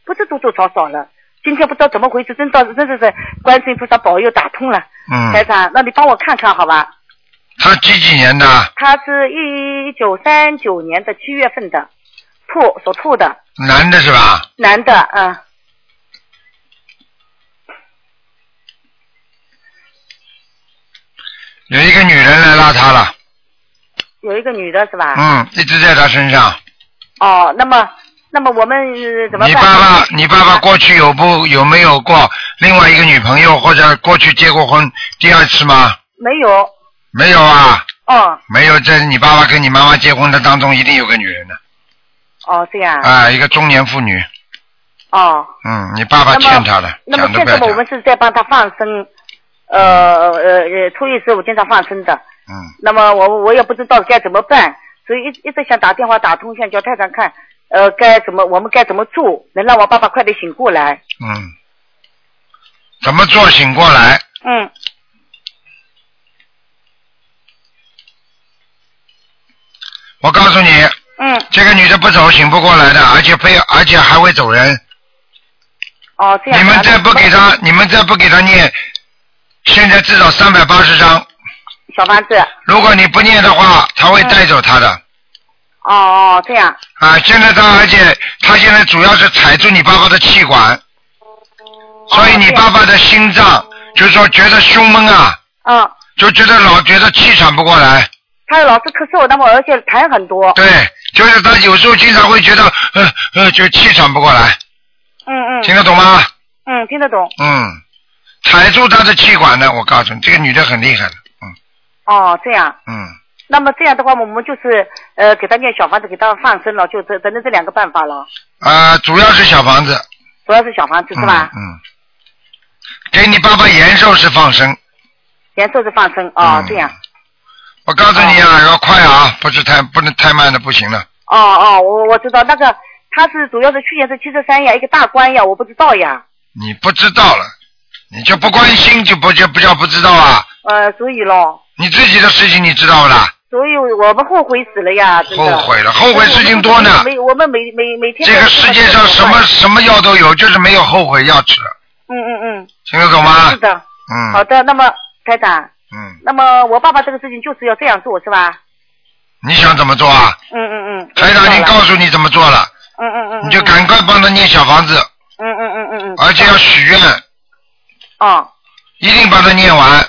不是多多少少了，今天不知道怎么回事，真的真的是观世音菩萨保佑打通了。台嗯，长，那你帮我看看好吧？他几几年的？他是一九三九年的七月份的，兔属兔的，男的是吧？男的，嗯，有一个女人来拉他了，有一个女的是吧？嗯，一直在他身上。哦，那么那么我们呃怎么办？你爸爸，你爸爸过去有不有没有过另外一个女朋友，或者过去结过婚第二次吗？没有，没有啊，哦没有。在你爸爸跟你妈妈结婚的当中，一定有个女人的哦这样，啊，一个中年妇女。哦，嗯，你爸爸欠他的，那么现在我们。是在帮他放生，呃呃呃初一十五经常放生的，嗯，那么我我也不知道该怎么办，所以一一直想打电话打通，想叫太太看，呃，该怎么我们该怎么做，能让我爸爸快点醒过来。嗯，怎么做醒过来？嗯，我告诉你，嗯，这个女的不走，醒不过来的，而且非而且还会走人。哦，这样。你们再不给她，你们再不给她念，现在至少三百八十张。小房子，如果你不念的话，他会带走他的。哦哦，这样，啊，现在他而且他现在主要是踩住你爸爸的气管，所以你爸爸的心脏就是说觉得胸闷啊，嗯，就觉得老觉得气喘不过来。他老是咳嗽，那么而且痰很多。对，就是他有时候经常会觉得，呃呃，就气喘不过来，嗯嗯。听得懂吗？嗯，听得懂。嗯，踩住他的气管呢，我告诉你，这个女的很厉害的，哦，这样。嗯，那么这样的话，我们就是呃给他念小房子，给他放生了，就这只能这两个办法了。啊、主要是小房子，主要是小房子是吧？嗯，嗯给你爸爸延寿是放生，延寿是放生哦，嗯这样。我告诉你啊，要快啊，不是太不能太慢的不行了。哦哦，我我知道那个他是主要是去年是七十三呀，一个大关呀，我不知道呀。你不知道了，你就不关心就不就不叫不知道啊？呃，所以咯，你自己的事情你知道不啦？所以我们后悔死了呀，真的。后悔了，后悔事情多呢。每我们每每每天。这个世界上什么什么药都有，就是没有后悔药吃，嗯嗯嗯。听得懂吗？是的。嗯。好的，那么台长。嗯。那么我爸爸这个事情就是要这样做，是吧？你想怎么做啊？嗯嗯嗯。台长已经告诉你怎么做了，嗯嗯嗯。你就赶快帮他念小房子，嗯嗯嗯嗯嗯。而且要许愿，哦一定把它念完，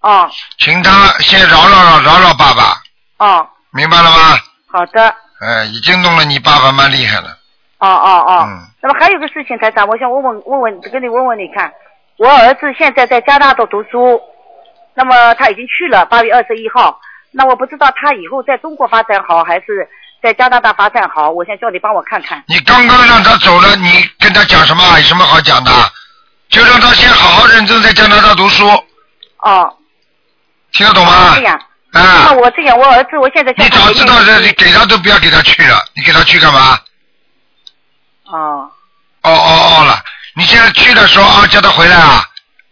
哦请他先饶饶饶饶饶爸爸，哦，明白了吗？好的。哎，已经弄了你爸爸蛮厉害了，哦哦哦。嗯。那么还有个事情，台长，我想问问问问，跟你问问你看，我儿子现在在加拿大读书，那么他已经去了，八月二十一号。那我不知道他以后在中国发展好，还是在加拿大发展好？我想叫你帮我看看。你刚刚让他走了，你跟他讲什么？有什么好讲的？就让他先好好认真在加拿大读书，哦。听得懂吗？这样。啊。那我这样，我儿子我现在你早知道这，你给他都不要给他去了，你给他去干嘛？哦。哦哦哦了，你现在去的时候啊，叫他回来啊。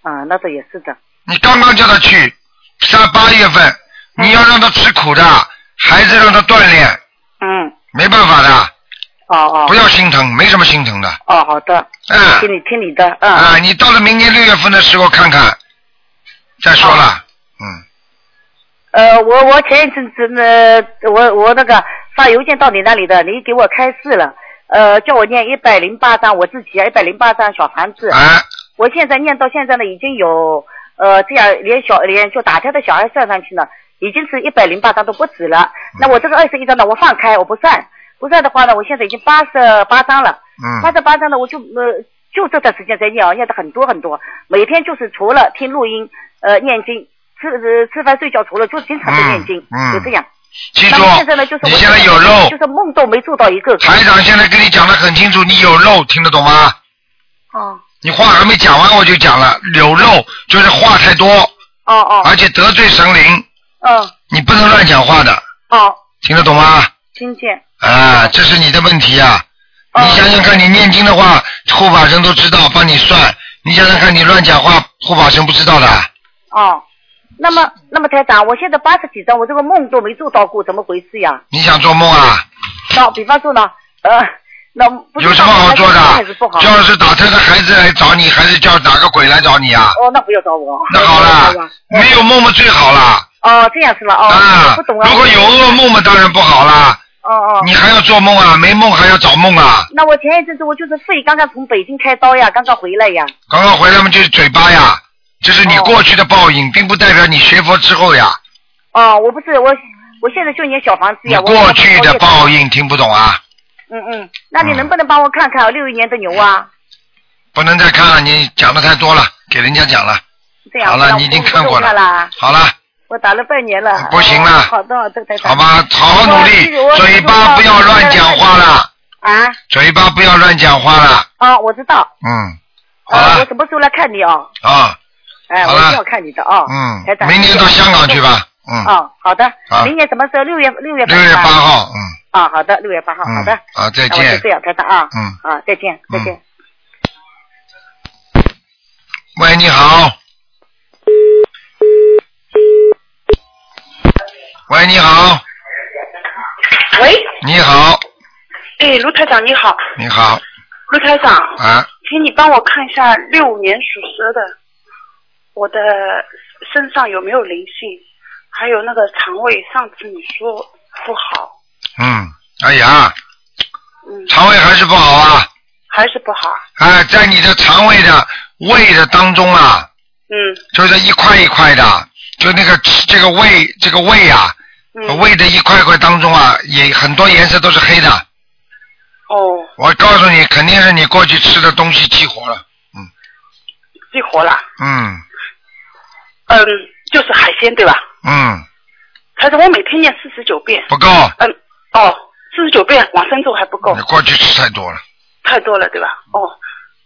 啊，那倒也是的。你刚刚叫他去，上八月份，你要让他吃苦的，孩子让他锻炼，嗯。没办法的。哦哦。不要心疼，没什么心疼的。哦，好的。嗯。听你听你的，嗯。啊，你到了明年六月份的时候看看，再说了。嗯呃，我我前一阵子呢，我我那个发邮件到你那里的，你给我开示了，呃，叫我念一百零八章，我自己啊一百零八章小房子。啊。我现在念到现在呢，已经有呃这样连小连就打胎的小孩算上去呢，已经是一百零八章都不止了。那我这个二十一章呢，我放开我不算，不在的话呢，我现在已经八十八章了。嗯八十八章呢，我就呃就这段时间在念啊，念的很多很多，每天就是除了听录音呃念经。吃呃吃饭睡觉除了就经常在念经，嗯就这样。记住那么现在呢，就是我你现在有肉就是梦都没做到一个。台长现在跟你讲的很清楚，你有肉，听得懂吗？哦。你话还没讲完我就讲了，有肉就是话太多。哦哦。而且得罪神灵，嗯。你不能乱讲话的，哦。听得懂吗？听见。啊，这是你的问题啊！哦你想想看，你念经的话，护法神都知道，帮你算。你想想看，你乱讲话，护法神不知道的。哦。那么，那么台长，我现在八十几张，我这个梦都没做到过，怎么回事呀？你想做梦啊？那比方说呢，呃，那有什么好做的？叫是打胎的孩子来找你，还是叫哪个鬼来找你啊？哦，那不要找我。那好了，没有梦嘛最好了。哦，这样是吧？哦，啊不懂啊。如果有噩梦嘛，当然不好啦。哦哦。你还要做梦啊？没梦还要找梦啊？那我前一阵子我就是肺刚刚从北京开刀呀，刚刚回来呀。刚刚回来嘛，就是嘴巴呀，这是你过去的报应，并不代表你学佛之后呀。哦，我不是我，我现在就念小房子你呀。我过去的报。应听不懂啊？嗯嗯，那你能不能帮我看看六一年的牛啊？不能再看了，你讲的太多了，给人家讲了。这样。好了，你已经看过了了。好了，我打了半年了。不行了哦好的，好的，台长。好吧，好好努力，嘴巴不要乱讲话了，啊。嘴巴不要乱讲话了。啊，我知道。嗯，好了，我什么时候来看你哦？啊，哎，我一定要看你的啊。嗯明年到香港去吧。嗯，哦，好的。好明年什么时候？六月六月份。六月八。号，嗯啊，好的，六月八号，好的。啊，再那我就见这。样，台长啊。嗯。啊，再见，再见。喂，你好。喂，你好，喂，你好，哎，卢台长你好，你好，卢台长，啊，请你帮我看一下六五年属蛇的，我的身上有没有灵性，还有那个肠胃，上次你说不好，嗯，哎呀，嗯，肠胃还是不好啊，还是不好，哎，在你的肠胃的胃的当中啊，嗯。就是一块一块的，就那个这个胃这个胃啊，嗯。胃的一块块当中啊，也很多颜色都是黑的。哦，我告诉你，肯定是你过去吃的东西激活了。嗯激活了。嗯嗯，就是海鲜对吧？嗯，台长，我每天念四十九遍。不够，嗯，哦，四十九遍往生咒还不够你，过去吃太多了。太多了对吧？哦，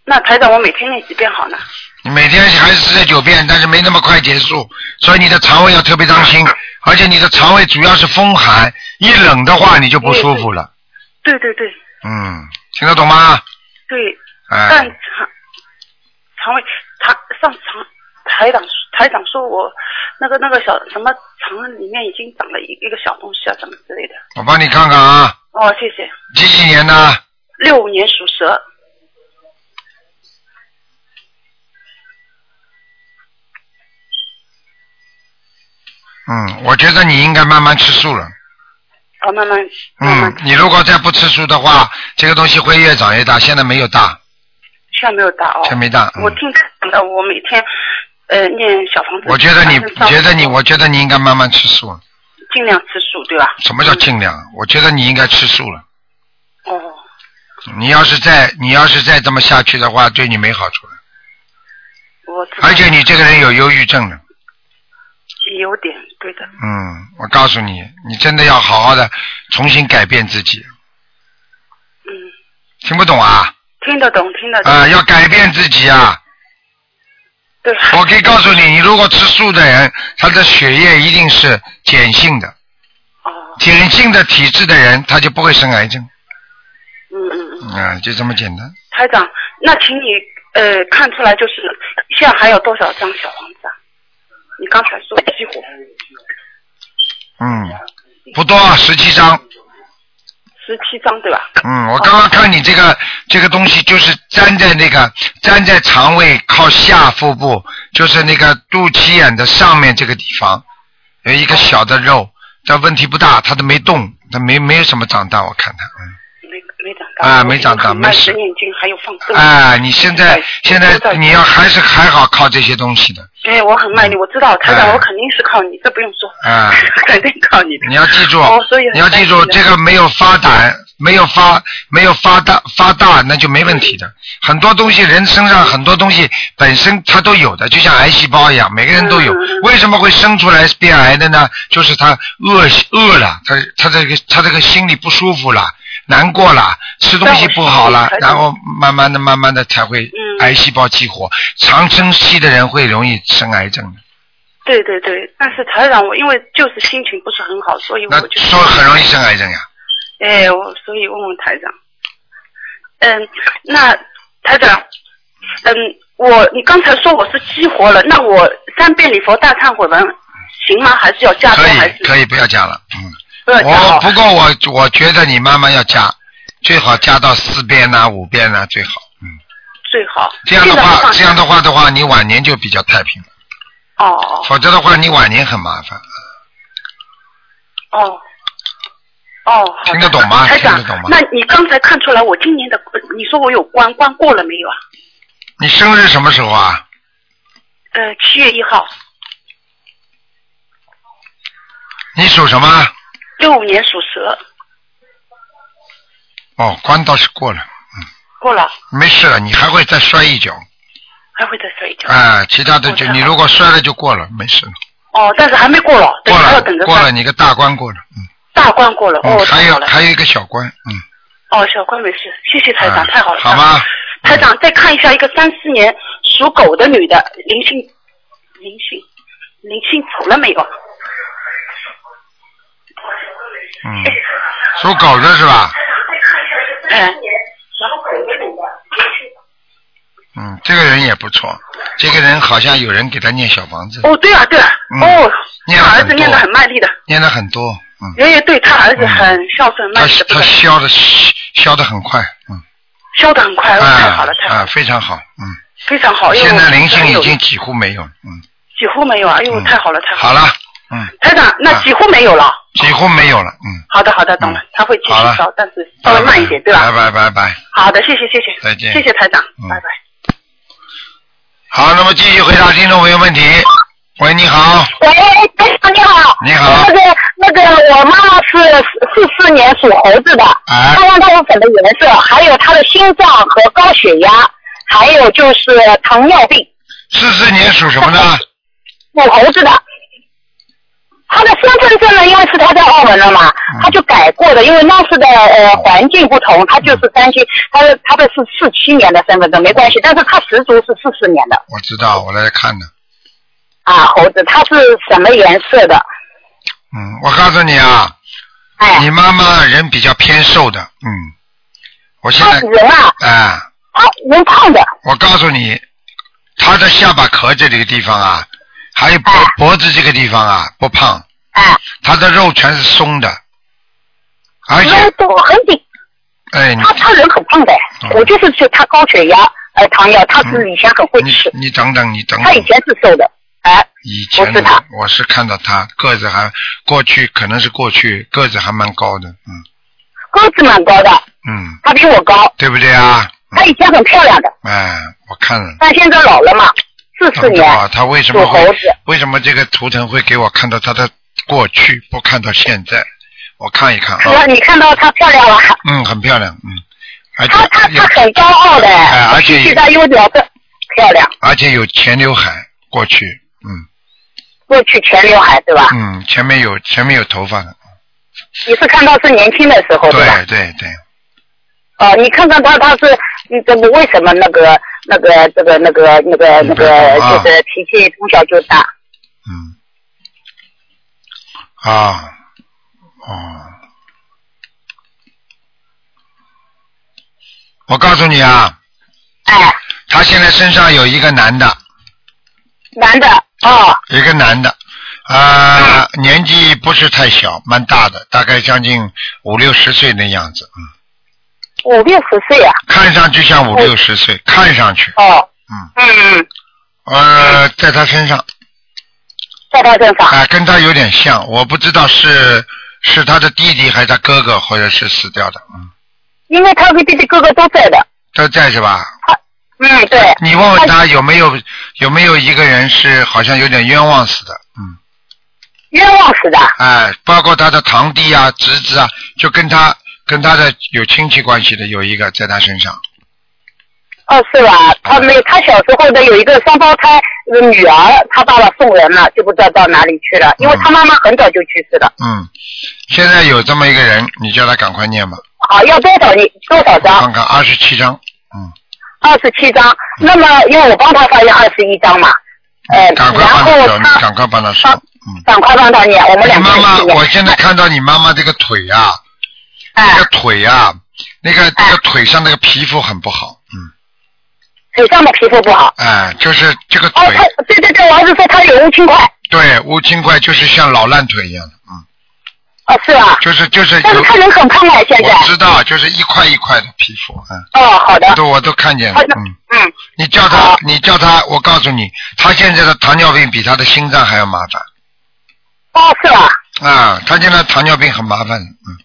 那台长，我每天念几遍好呢？你每天还是四十九遍，但是没那么快结束，所以你的肠胃要特别当心，*laughs* 而且你的肠胃主要是风寒，一冷的话你就不舒服了。对对对嗯，听得懂吗？对，但哎，肠肠胃肠上肠台长台长说我那个那个小什么肠里面已经长了一一个小东西啊，什么之类的。我帮你看看啊，哦，谢谢。几几年的？六五年属蛇。嗯，我觉得你应该慢慢吃素了。哦，慢慢慢慢嗯，你如果再不吃素的话，这个东西会越长越大，现在没有大，现在没有大哦。现在没大。嗯我听的，我每天呃念小房子。我觉得你觉得你，我觉得你应该慢慢吃素。尽量吃素，对吧？什么叫尽量？我觉得你应该吃素了。哦，你要是再你要是再这么下去的话，对你没好处了。我而且你这个人有忧郁症的，有点对的。嗯，我告诉你，你真的要好好的重新改变自己。嗯，听不懂啊？听得懂，听得懂。啊、要改变自己啊！对。我可以告诉你，你如果吃素的人，他的血液一定是碱性的。哦。碱性的体质的人，他就不会生癌症。嗯嗯嗯。啊、就这么简单。台长，那请你呃看出来，就是现在还有多少张小黄子啊？你刚才说激活嗯，不多，十七张。十七张对吧？嗯，我刚刚看你这个这个东西，就是粘在那个粘在肠胃靠下腹部，就是那个肚脐眼的上面这个地方，有一个小的肉，但问题不大，它都没动，它没没有什么长大，我看它，嗯。没没长大。啊没长大没事的念经还有放生。啊，你现在现在你要还是还好靠这些东西的，哎，我很卖力，我知道，台长，哎我肯定是靠你，这不用说，啊，*laughs* 肯定靠你的。你要记住哦，所以你要记住这个没有发展，没有发没有发大发大，那就没问题的。很多东西人身上很多东西本身它都有的，就像癌细胞一样，每个人都有。嗯为什么会生出来变癌的呢？就是他饿饿了，他他这个他这个心里不舒服了，难过了，吃东西不好了，然后慢慢的慢慢的才会嗯癌细胞激活。长生期的人会容易生癌症的，对对对，但是台长，我因为就是心情不是很好，所以那我就说很容易生癌症呀。哎，我所以问问台长，嗯，那台长，嗯，我你刚才说我是激活了，那我三遍礼佛大忏悔文行吗？还是要加可以可以不要加了，嗯。我哦？不过我我觉得你慢慢要加，最好加到四遍呐、五遍呐、最好。嗯最好这样的话，这样的话的话，你晚年就比较太平了。哦否则的话，你晚年很麻烦。哦哦，好听得懂吗台长听得懂吗，那你刚才看出来我今年的，你说我有关关过了没有啊？你生日什么时候啊？呃，七月一号，你属什么？六五年属蛇，哦，关倒是过了，嗯过了没事了，你还会再摔一跤。还会再摔一跤。啊，其他的就你如果摔了就过了，没事了。哦，但是还没过了，对，过了还要等着，过了，你个大关过了，嗯，大关过了，哦，嗯，还有还有一个小关，嗯，哦，小关没事，谢谢台长，啊太好了，好吗？台长，再看一下一个三四年属狗的女的灵性，灵性，灵性走了没有？嗯，属狗的是吧？哎，嗯，这个人也不错，这个人好像有人给他念小房子，哦，对啊，对啊，嗯。哦，念了很多他儿子念得很卖力的，念了很多，嗯，爷爷对他儿子很孝顺，卖他力的不得了，他消的消的很快，嗯，消的很快，哦太好了，太好啊，了，非常好，嗯，非常好，现在我灵性已经几乎没有，嗯，几乎没有啊，哎呦，嗯。太好了，太好了，好了，嗯，台长，那几乎没有了。几乎没有了，嗯，好的，好的，懂了，他会继续烧，但是稍微慢一点，对吧？拜拜拜拜。好的，谢谢，谢谢，再见谢谢台长，嗯拜拜。好，那么继续回答听众朋友问题。喂，你好，喂，台长，你好。你好那个那个，我妈妈是四四年属猴子的，哎看看她有什么颜色，还有她的心脏和高血压，还有就是糖尿病，四四年属什么的？属猴子的。她的身份证呢，因为是他在澳门了嘛，他就改过的，因为那时的呃环境不同，他就是担心，他的他的是四七年的身份证没关系，但是他十足是四四年的。我知道，我来看的。啊猴子，它是什么颜色的？嗯，我告诉你啊，哎，你妈妈人比较偏瘦的，嗯，我现在人啊，哎，她人胖的，我告诉你，她的下巴壳这个地方啊，还有脖哎脖子这个地方啊不胖，哎，她的肉全是松的，而且都很紧。哎，你他他人很胖的，嗯。我就是说他高血压，呃，糖尿，他是以前很会你吃，你等等，你等等，他以前是瘦的，哎，以前我是看到他个子还过去可能是过去个子还蛮高的，嗯。个子蛮高的，嗯，他比我高，对不对啊？他以前很漂亮的，哎，我看了。但现在老了嘛，四四年啊，他为什么会为什么这个图腾会给我看到他的过去，不看到现在？我看一看是吧？啊，你看到她漂亮了，嗯，很漂亮，嗯，而她她她很高傲的，哎而且她优点是漂亮，而且有前刘海，过去，嗯过去前刘海对吧？嗯，前面有前面有头发的，你是看到是年轻的时候对吧？对对对，哦，你看看他，他是你怎么为什么那个那个这个那个那个那个啊。就是脾气从小就大？嗯，啊，哦，我告诉你啊，哎，他现在身上有一个男的，男的哦，一个男的，啊、年纪不是太小，蛮大的，大概将近五六十岁那样子，嗯，五六十岁啊，看上去像五六十岁，看上去，哦，嗯。嗯，呃，在他身上，在他身上，啊、跟他有点像，我不知道是是他的弟弟还是他哥哥，或者是死掉的，嗯，因为他和弟弟哥哥都在的，都在是吧？嗯，对，你问问他有没有有没有一个人是好像有点冤枉死的，嗯，冤枉死的，哎，包括他的堂弟啊、侄子啊，就跟他跟他的有亲戚关系的有一个在他身上，哦，是吧？他没有，他小时候的有一个双胞胎的女儿，他爸爸送人了，就不知道到哪里去了，因为他妈妈很早就去世了。嗯，现在有这么一个人，你叫他赶快念吧，好，要多少你多少张？看看二十七张，嗯，二十七张。那么因为我帮他发现二十一张嘛，呃，赶快帮他赶快帮他说，嗯。赶快帮他念，我们两个你妈妈，我现在看到你妈妈这个腿啊，哎那个腿啊，那个那个腿上那个皮肤很不好，嗯，腿上的皮肤不好。哎，就是这个哦，腿，他对对对，我儿子说他有乌青块，对，乌青块就是像老烂腿一样的，嗯，哦，是啊？就是就是有，但是他人很胖哎，现在。我知道，就是一块一块的皮肤，嗯，哦，好的。都我都看见了嗯，嗯，你叫他，你叫他，我告诉你，他现在的糖尿病比他的心脏还要麻烦，哦，是啊？啊，他现在糖尿病很麻烦，嗯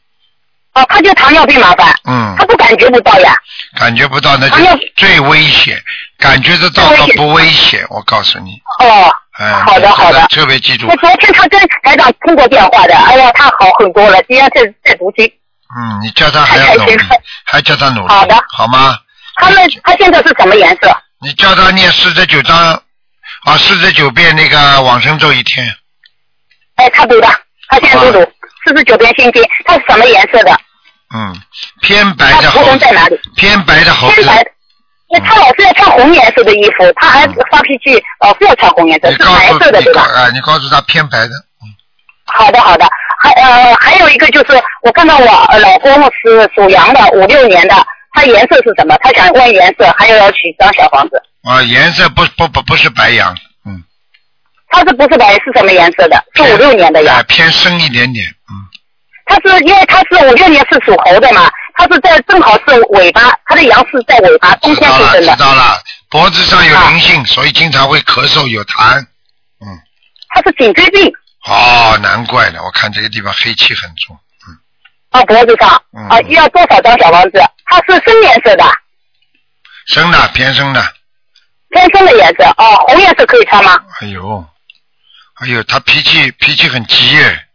哦，他就糖尿病麻烦，嗯。他，不感觉不到呀。感觉不到那就最危险，感觉得到最危险。它不危险，我告诉你。哦，哎，好的好的。特别记住。我，昨天他跟台长通过电话的，哎呀，他好很多了，今天在在读经。嗯，你叫他还要努力还叫他努力，好的。好吗？他们他现在是什么颜色？你叫他念四十九章，啊，四十九遍那个往生咒一天，哎，他读的，他现在都读四十九遍心经，它是什么颜色的？嗯，偏白的猴子腾在哪里？偏白的猴子偏，白的。那他老是要穿红颜色的衣服，他还发脾气，老是要穿红颜色，是白色的，对吧？你告啊，你告诉他偏白的，好的，好的。还呃，还有一个就是，我看到我呃老公是属羊的，五六年的，他颜色是什么？他想问颜色，还有要取张小房子。啊，颜色不不不不是白羊，嗯，他是不是白？是什么颜色的？是五六年的哎羊。偏深一点点，嗯，他是因为他是五六年是属猴的嘛，他是在正好是尾巴，他的羊是在尾巴，冬天出生的。道了，脖子上有灵啊。性，所以经常会咳嗽有痰，嗯。他是颈椎病。哦，难怪呢，我看这个地方黑气很重，嗯。啊，脖子上。嗯。啊，要多少张小房子？他是深颜色的，深的偏深的，偏深的颜色哦，红颜色可以穿吗？哎呦，哎呦，他脾气脾气很急耶，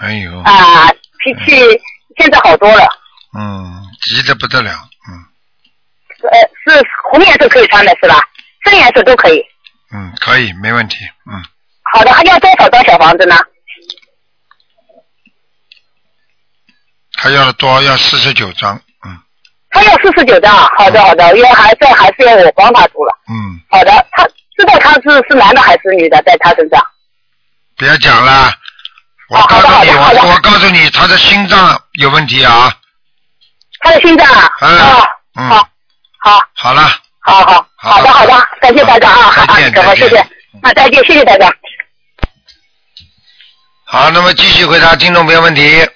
哎呦，啊，脾气现在好多了，嗯，急得不得了，嗯呃，是红颜色可以穿的是吧？深颜色都可以。嗯，可以，没问题，嗯，好的，还要多少张小房子呢？他要的多，要四十九张，嗯他要四十九张，好的好的，因为还这还是要我帮他出了。嗯，好的，他知道他是是男的还是女的，在他身上。不要讲了，我告诉你，我我告诉你，他的心脏有问题啊，他的心脏啊，嗯好，好，好了，好好。好的好的，感谢大家啊，好，再见好，再见。谢谢，啊，再见，谢谢大家。好，那么继续回答听众朋友问题。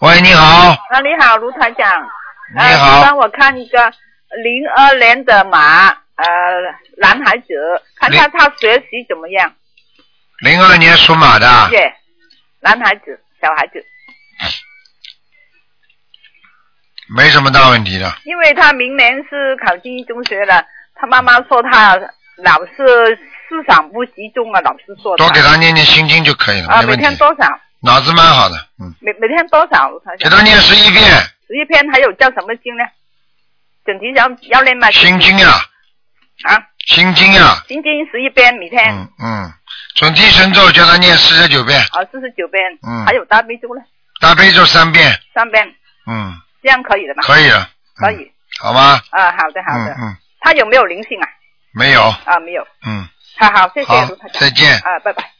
喂，你好，啊，你好，卢团长。你好。呃帮我看一个零二年的马，呃，男孩子，看看他学习怎么样。零二年属马的，对，男孩子，小孩子，没什么大问题的，因为他明年是考进中学了，他妈妈说他老是思想不集中啊，老是说多给他念念心经就可以了，啊，每。天多少？脑子蛮好的，嗯，每每天多少？给他念十一遍十一篇，还有叫什么经呢？整体要要念吗？心经呀，啊，心经呀，心经十一篇每天。嗯嗯，准提神咒叫他念四十九遍，啊，四十九遍，嗯还有大悲咒呢，大悲咒三遍，三遍，嗯，这样可以了吗？可以了，可以。好吗？啊，好的，好的。嗯嗯，他有没有灵性啊？没有，啊，没有。嗯，好好，谢谢好卢台长。再见啊，拜拜。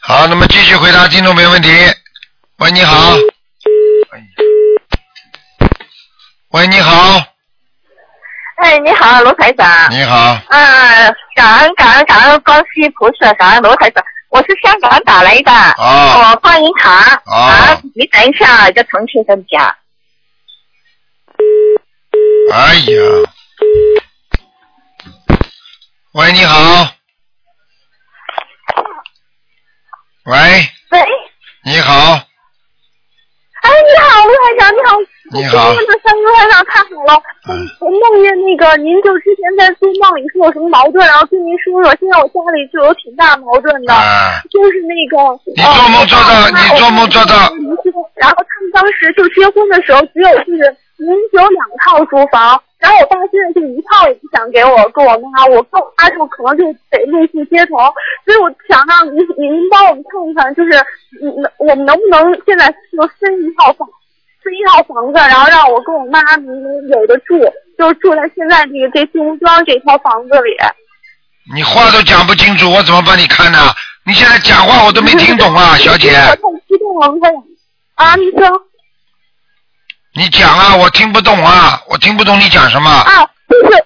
好，那么继续回答听众朋友问题。喂，你好。喂，你好，哎，你好，罗台长。你好，啊，感恩感恩感恩观世音菩萨，感恩罗台长。我是香港打来的，哦我放银行。哦啊，你等一下，在重庆跟讲。哎呀，喂，你好，喂，喂，你好，哎，你好，卢台长，你好。你好今天的三卢台长太好了，嗯我梦见那个您就之前在做梦里说有什么矛盾，然后跟您说说，现在我家里就有挺大矛盾的，啊就是那个。你做梦做到，你做梦做到，然后他们当时就结婚的时候，只有就是您只有两套住房，然后我爸现在就一套也不想给我跟我妈，我跟我妈就可能就得露宿街头，所以我想让您您帮我们看一看，就是嗯我们能不能现在就分一套房，分一套房子，然后让我跟我妈能有的住，就是住在现在这个这新屋庄这套房子里。你话都讲不清楚，我怎么帮你看呢？你现在讲话我都没听懂啊，*laughs* 小姐，我太激动了，我太啊，你说。你讲啊，我听不懂啊，我听不懂你讲什么。啊，就是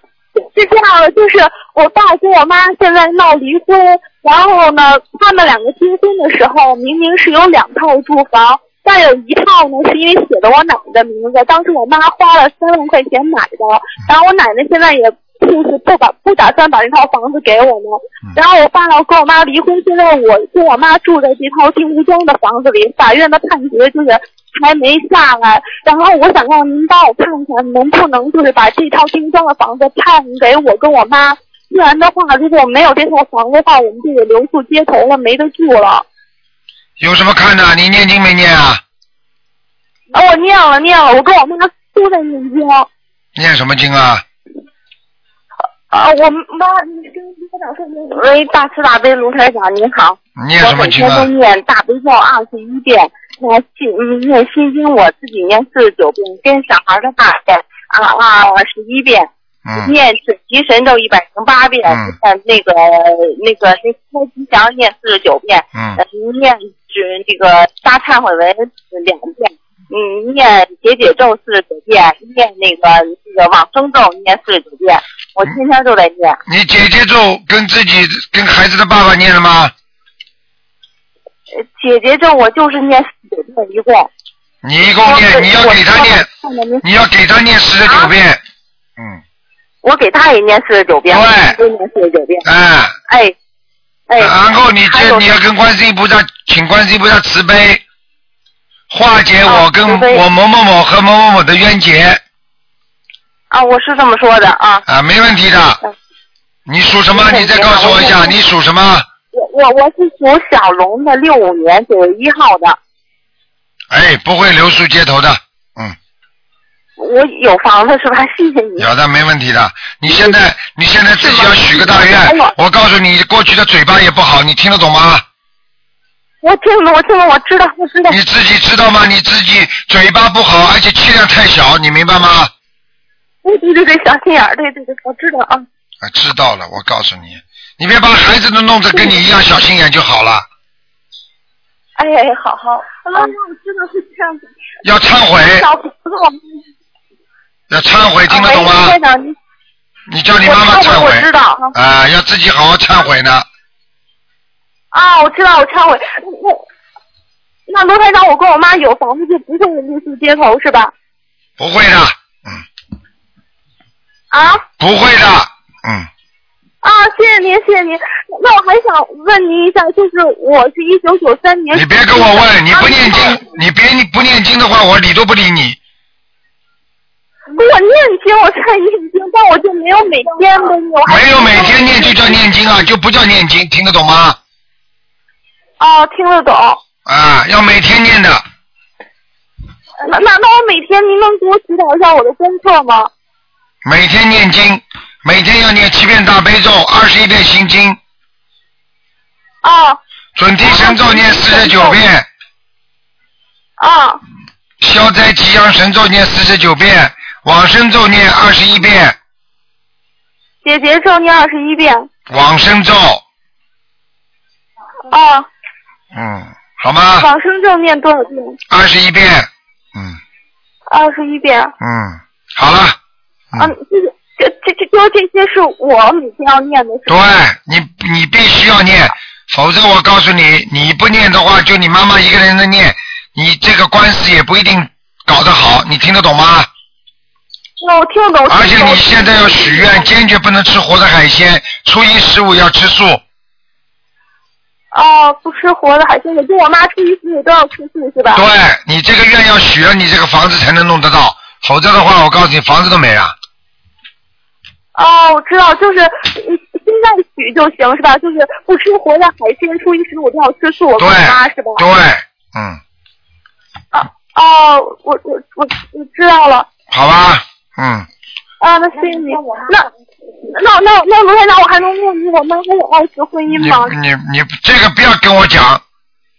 是这样的，就是我爸跟我妈现在闹离婚，然后呢，他们两个结婚的时候明明是有两套住房，但有一套呢是因为写的我奶奶的名字，当时我妈花了三万块钱买的，然后我奶奶现在也就是不把不打算把这套房子给我们，然后我爸要跟我妈离婚，现在我跟我妈住在这套金屋庄的房子里，法院的判决就是还没下来，然后我想让您帮我看看能不能就是把这套精装的房子判给我跟我妈，不然的话如果没有这套房的话，我们就得留宿街头了，没得住了。有什么看的？你念经没念啊？啊，我念了念了，我跟我妈都在念经。念什么经啊？啊，我妈，你跟台长说明。喂，大慈大悲卢台长您好。念什么经啊我每天都念大悲咒二十一遍，念心嗯念心经我自己念四十九遍，跟小孩的大遍啊啊十一遍，嗯念准提神咒一百零八遍，嗯念那个那个那开吉祥念四十九遍，嗯呃念是这个大忏悔文两遍。嗯，念解解咒四十九遍，念那个那个往生咒念四十九遍，我天天都在念。你姐姐咒跟自己跟孩子的爸爸念了吗？呃姐姐这我就是念四十九遍一共。你一共念，你要给他念，你要给他念四十九遍。嗯。我给他也念四十九遍，对都念四十九遍。哎。哎。哎。然后你这你要跟观世音菩萨，请观世音菩萨慈悲，化解我跟我某某某和某某某的冤结。啊，我是这么说的啊。啊，没问题的。你属什么？你再告诉我一下，你属什么？我我我是属小龙的，六五年九月一号的。哎，不会留宿街头的，嗯我有房子是吧？谢谢你。有的没问题的。你现在你现在自己要许个大愿，我告诉你，过去的嘴巴也不好，你听得懂吗？我听了，我听了，我知道，我知道。你自己知道吗？你自己嘴巴不好，而且气量太小，你明白吗？对对对对，小心眼儿，对对对，我知道啊。啊，知道了，我告诉你，你别把孩子都弄得跟你一样小心眼就好了。哎呀，好好，啊，我真的是这样子。要忏悔不是我要忏悔，听得懂吗？你你叫你妈妈忏悔。我知道啊，要自己好好忏悔呢。啊，我知道，我忏悔。我那罗台长，我跟我妈有房子就不会露宿街头是吧？不会的，啊不会的，嗯，啊，谢谢您，谢谢您。那我还想问您一下，就是我是一九九三年。你别跟我问，你不念经，你别你不念经的话，我理都不理你。我念经，我在念经，但我就没有每天的念。没有每天念就叫念经啊，就不叫念经，听得懂吗？哦，听得懂。啊，要每天念的，那那那我每天您能给我指导一下我的功课吗？每天念经，每天要念七遍大悲咒，二十一遍心经，啊准提神咒念四十九遍，啊消灾吉祥神咒念四十九遍，往生咒念二十一遍，姐姐咒念二十一遍。往生咒，啊，嗯，好吗？往生咒念多少遍？二十一遍，嗯。二十一遍。嗯，好了，啊，这个这这这就这些是我每天要念的，对？你你必须要念，否则我告诉你，你不念的话，就你妈妈一个人在念，你这个官司也不一定搞得好，你听得懂吗？那我听得懂。而且你现在要许愿，坚决不能吃活的海鲜，初一十五要吃素。哦，不吃活的海鲜，也就我妈初一十五都要吃素是吧？对你这个愿要许了，你这个房子才能弄得到，否则的话，我告诉你，房子都没了。哦，我知道，就是嗯现在许就行是吧？就是不吃活的海鲜，初一十五都要吃素，我跟我妈是吧？对，嗯，哦，我我我我知道了。好吧，嗯，啊，那谢谢你。那那那那罗院长，我还能问你，我妈还有二次婚姻吗？你你这个不要跟我讲，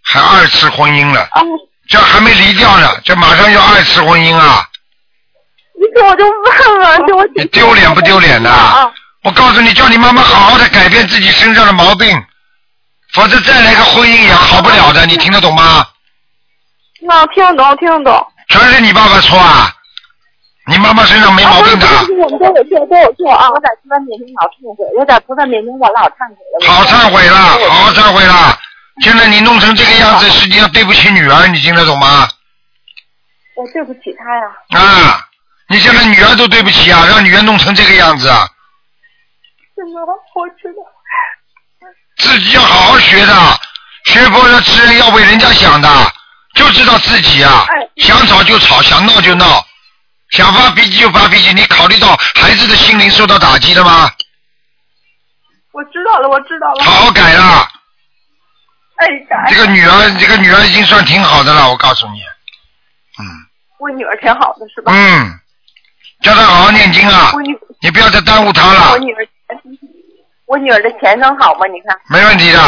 还二次婚姻了，啊，这还没离掉呢，这马上要二次婚姻啊！你这我就问了，这我你丢脸不丢脸呐？啊我告诉你，叫你妈妈好好的改变自己身上的毛病，否则再来个婚姻也好不了的，你听得懂吗？那听得懂，听得懂。全是你爸爸错啊！你妈妈身上没毛病的，啊不是我们都有错，都有错啊！我在菩萨面前老忏悔，我在菩萨面前我老忏悔了。好忏悔了，好好忏悔了。现在你弄成这个样子，实际上对不起女儿，你听得懂吗？我对不起她呀。啊，你现在女儿都对不起啊，让女儿弄成这个样子啊？我知道。自己要好好学的，学佛要吃人要为人家想的，就知道自己啊，想吵就吵，想闹就闹，想发脾气就发脾气，你考虑到孩子的心灵受到打击了吗？我知道了，我知道了。好好改了，哎，改。这个女儿，这个女儿已经算挺好的了，我告诉你，嗯我女儿挺好的，是吧？嗯，叫他好好念经啊你不要再耽误他了我，女儿，我女儿的前程好吗？你看。没问题的，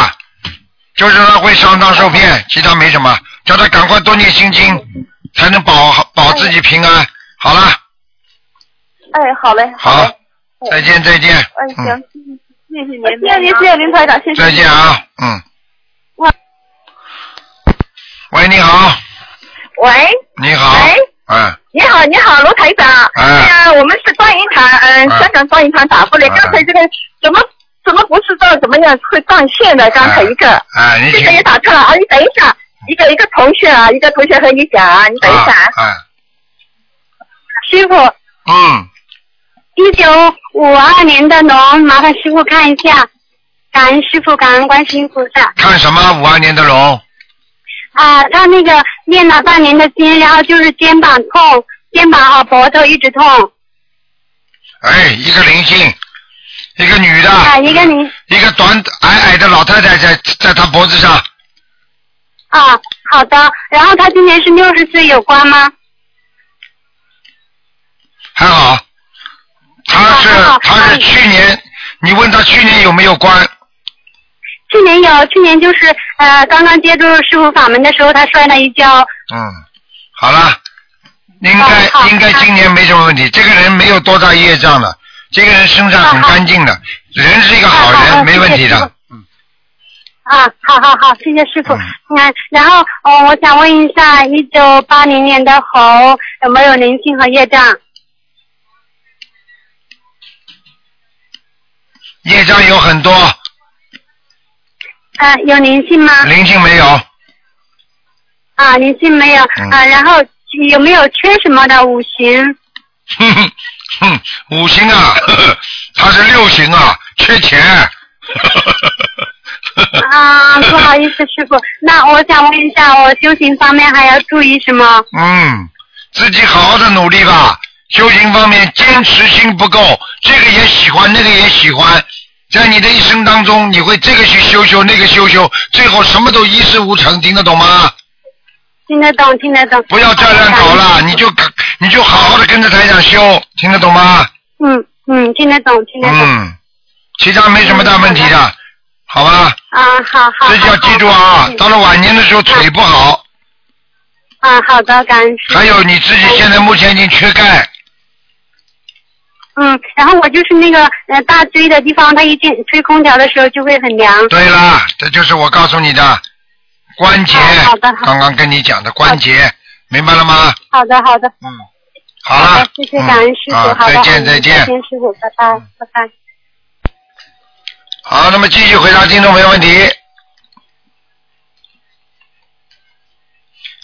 就是他会上当受骗，其他没什么，叫他赶快多念心经，才能保保自己平安。好了，哎，好嘞。好，再见再见，哎，嗯，行，谢谢您，谢谢您，谢谢林台长，谢谢。再见啊，嗯。喂，你好，喂，你好，喂，嗯，你好，你好，卢台长。哎呀，我们是观音堂，嗯，哎香港观音堂打过来。哎刚才这个怎么怎么不知道怎么样会断线的？刚才一个，哎，你这请个也打错了啊！你等一下，一个一个同学啊，一个同学和你讲啊，你等一下啊。哎，师傅，嗯，一九五二年的龙，麻烦师傅看一下。感恩师傅，感恩观世音菩萨。看什么？五二年的龙，啊，他那个练了半年的经，然后就是肩膀痛，肩膀和脖子一直痛。哎，一个灵性，一个女的，啊，一个灵一个短矮矮的老太太在在她脖子上，啊，好的。然后她今年是六十岁，有关吗？还好，她是她是去年，你问她去年有没有关？去年有，去年就是呃刚刚接触师傅法门的时候，他摔了一跤。嗯，好了，应该应该今年没什么问题。这个人没有多大业障的，这个人身上很干净的，人是一个好人，没问题的。啊，好好好，谢谢师傅。嗯，然后哦，我想问一下，一九八零年的猴有没有灵性和业障？业障有很多，啊，有灵性吗？灵性没有，啊，灵性没有、嗯啊，然后有没有缺什么的五行？哼哼哼，五行啊，*laughs* 他是六行啊，缺钱。啊，不好意思，师傅，*laughs* 那我想问一下，我修行方面还要注意什么？嗯，自己好好的努力吧。修行方面坚持心不够，这个也喜欢，那个也喜欢，在你的一生当中，你会这个去修修，那个修修，最后什么都一事无成，听得懂吗？听得懂，听得懂。不要再乱搞了，你就你就好好的跟着台长修，听得懂吗？嗯嗯，听得懂，听得懂。嗯，其他没什么大问题的，好吧？啊，好好。这就要记住啊，到了晚年的时候腿不好，啊，好的，感谢。还有你自己现在目前已经缺钙，嗯，然后我就是那个呃大椎的地方，它一进吹空调的时候就会很凉。对啦，这就是我告诉你的关节，好的刚刚跟你讲的关节，明白了吗？好的，好的。嗯。好了，谢谢感恩师傅，嗯好的，再见嗯再见再见师傅，拜拜，拜拜。好，那么继续回答听众朋友问题。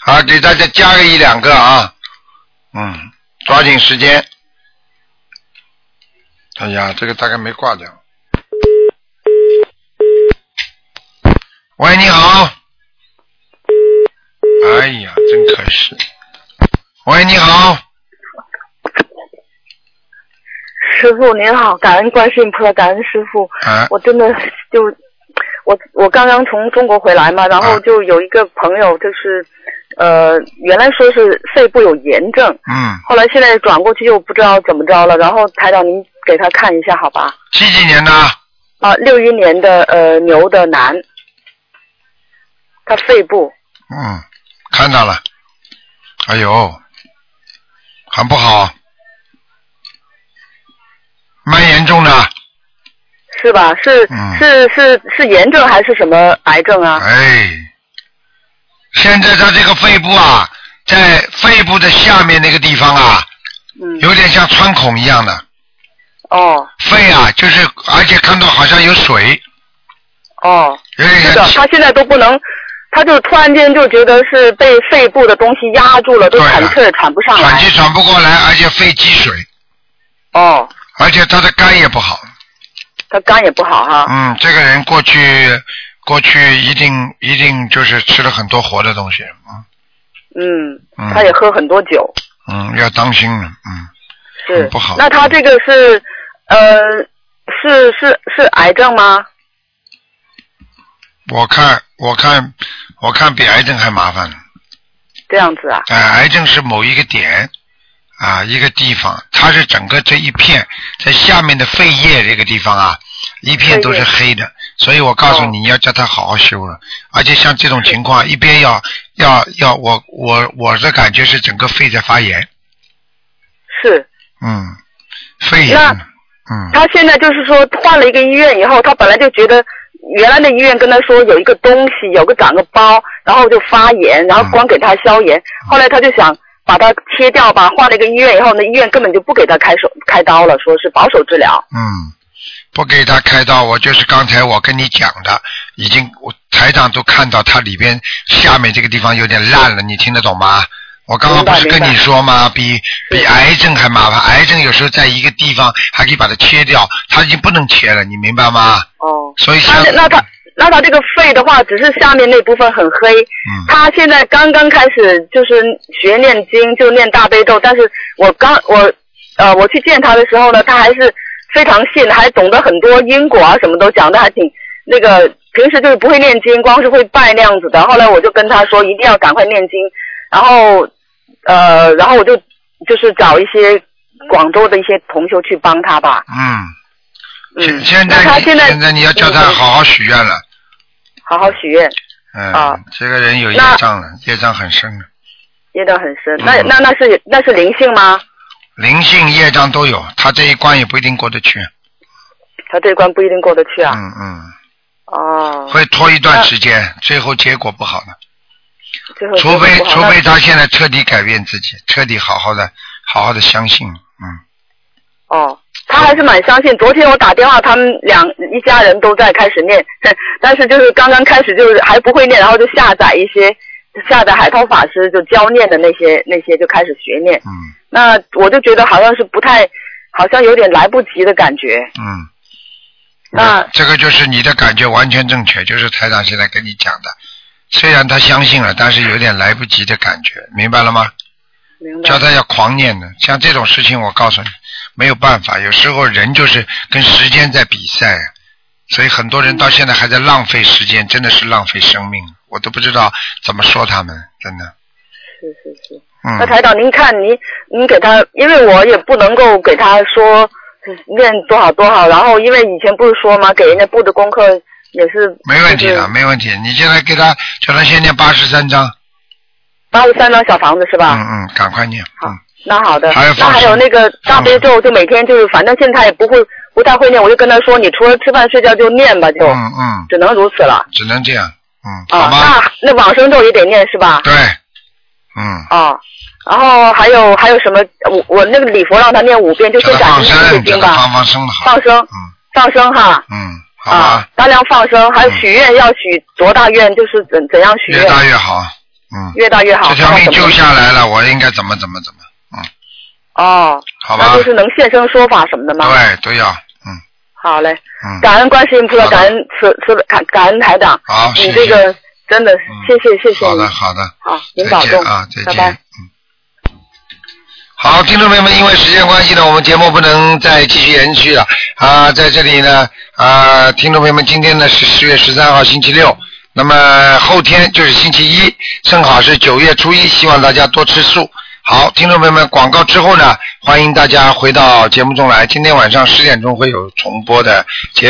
好，给大家加个一两个啊，嗯，抓紧时间。哎呀，这个大概没挂掉。喂，你好。哎呀，真可惜。喂，你好。师傅您好，感恩观世音菩萨，感恩师傅。啊我真的就我我刚刚从中国回来嘛，然后就有一个朋友就是呃原来说是肺部有炎症，嗯，后来现在转过去又不知道怎么着了，然后台长您给他看一下好吧？几几年的？啊，六一年的呃牛的男，他肺部嗯，看到了。哎呦，很不好，蛮严重的。是吧？是、嗯是是是炎症还是什么癌症啊？哎，现在他这个肺部啊，在肺部的下面那个地方啊，嗯，有点像穿孔一样的。哦。肺啊，就是而且看到好像有水，哦，有点是的，他现在都不能，他就突然间就觉得是被肺部的东西压住了，都喘气儿喘不上来。喘气喘不过来，而且肺积水。哦。而且他的肝也不好。他肝也不好哈。嗯，这个人过去过去一定一定就是吃了很多活的东西，嗯，嗯他也喝很多酒。嗯，要当心了，嗯，是不好那他这个是呃是是是癌症吗？我看我看我看比癌症还麻烦。这样子啊？哎、癌症是某一个点啊，一个地方，它是整个这一片在下面的肺叶这个地方啊，一片都是黑的，所以我告诉你，你要叫他好好修了。而且像这种情况，一边要要要，我我我的感觉是整个肺在发炎，是。嗯，肺炎那，嗯，他现在就是说换了一个医院以后，他本来就觉得原来的医院跟他说有一个东西，有个长个包，然后就发炎，然后光给他消炎。后来他就想把它切掉吧，换了一个医院以后，那医院根本就不给他开手开刀了，说是保守治疗。嗯，不给他开刀，我就是刚才我跟你讲的，已经我台长都看到他里边下面这个地方有点烂了，你听得懂吗？我刚刚不是跟你说吗？比比癌症还麻烦，癌症有时候在一个地方还可以把它切掉，它已经不能切了，你明白吗？哦。所以那像那他那他这个肺的话，只是下面那部分很黑。嗯。他现在刚刚开始就是学念经，就念大悲咒，但是我刚我呃，我去见他的时候呢，他还是非常信，还懂得很多因果啊，什么都讲的还挺那个。平时就是不会念经，光是会拜那样子的。后来我就跟他说，一定要赶快念经。然后，呃，然后我就就是找一些广州的一些同修去帮他吧。嗯。现现在现在现在你要叫他好好许愿了。好好许愿。嗯。啊这个人有业障了，业障很深了，业障很深。那那那是那是灵性吗？灵性业障都有，他这一关也不一定过得去。他这一关不一定过得去啊。嗯嗯。哦。会拖一段时间，最后结果不好的。最后除非除非他现在彻底改变自己，彻底好好的好好的相信，嗯，哦，他还是蛮相信。昨天我打电话，他们两一家人都在开始念，但是就是刚刚开始就是还不会念，然后就下载一些下载海涛法师就教念的那些那些就开始学念。嗯。那我就觉得好像是不太，好像有点来不及的感觉。嗯。那这个就是你的感觉完全正确，就是台长现在跟你讲的。虽然他相信了，但是有点来不及的感觉，明白了吗？明白。叫他要狂念的，像这种事情，我告诉你，没有办法，有时候人就是跟时间在比赛，所以很多人到现在还在浪费时间，真的是浪费生命，我都不知道怎么说他们，真的。是是是。嗯那台长，您看您您给他，因为我也不能够给他说念多少多少，然后因为以前不是说吗，给人家布的功课也是没问题的，没问题。你现在给他叫他先念八十三章，八十三张小房子是吧？嗯嗯，赶快念。嗯。那好的，还有放那还有那个大悲咒，就每天就是，反正现在也不会不太会念，我就跟他说，你除了吃饭睡觉就念吧，就嗯嗯，只能如此了。只能这样，嗯，啊，那那往生咒也得念是吧？对，嗯，啊，然后还有还有什么？我我那个礼佛让他念五遍，就先叫他放感恩生，叫他这经吧，放放生的好，放生，嗯放生哈，嗯，好吧，啊，大量放生，还有许愿要许多大愿，就是怎怎样许愿？越大越好，嗯，越大越好。这条命救下来了，我应该怎么怎么怎么，嗯哦，好吧那就是能现身说法什么的吗？对，都要，好嘞，嗯，感恩观世音菩萨，感恩慈慈感感恩台长，好，你这个真的谢谢谢谢你。好的，好的，好，您再保重。啊，再见，拜拜。嗯。好，听众朋友们，因为时间关系呢，我们节目不能再继续延续了。啊，在这里呢啊，听众朋友们，今天呢是十月十三号星期六，那么后天就是星期一，正好是九月初一，希望大家多吃素。好，听众朋友们，广告之后呢，欢迎大家回到节目中来，今天晚上十点钟会有重播的节。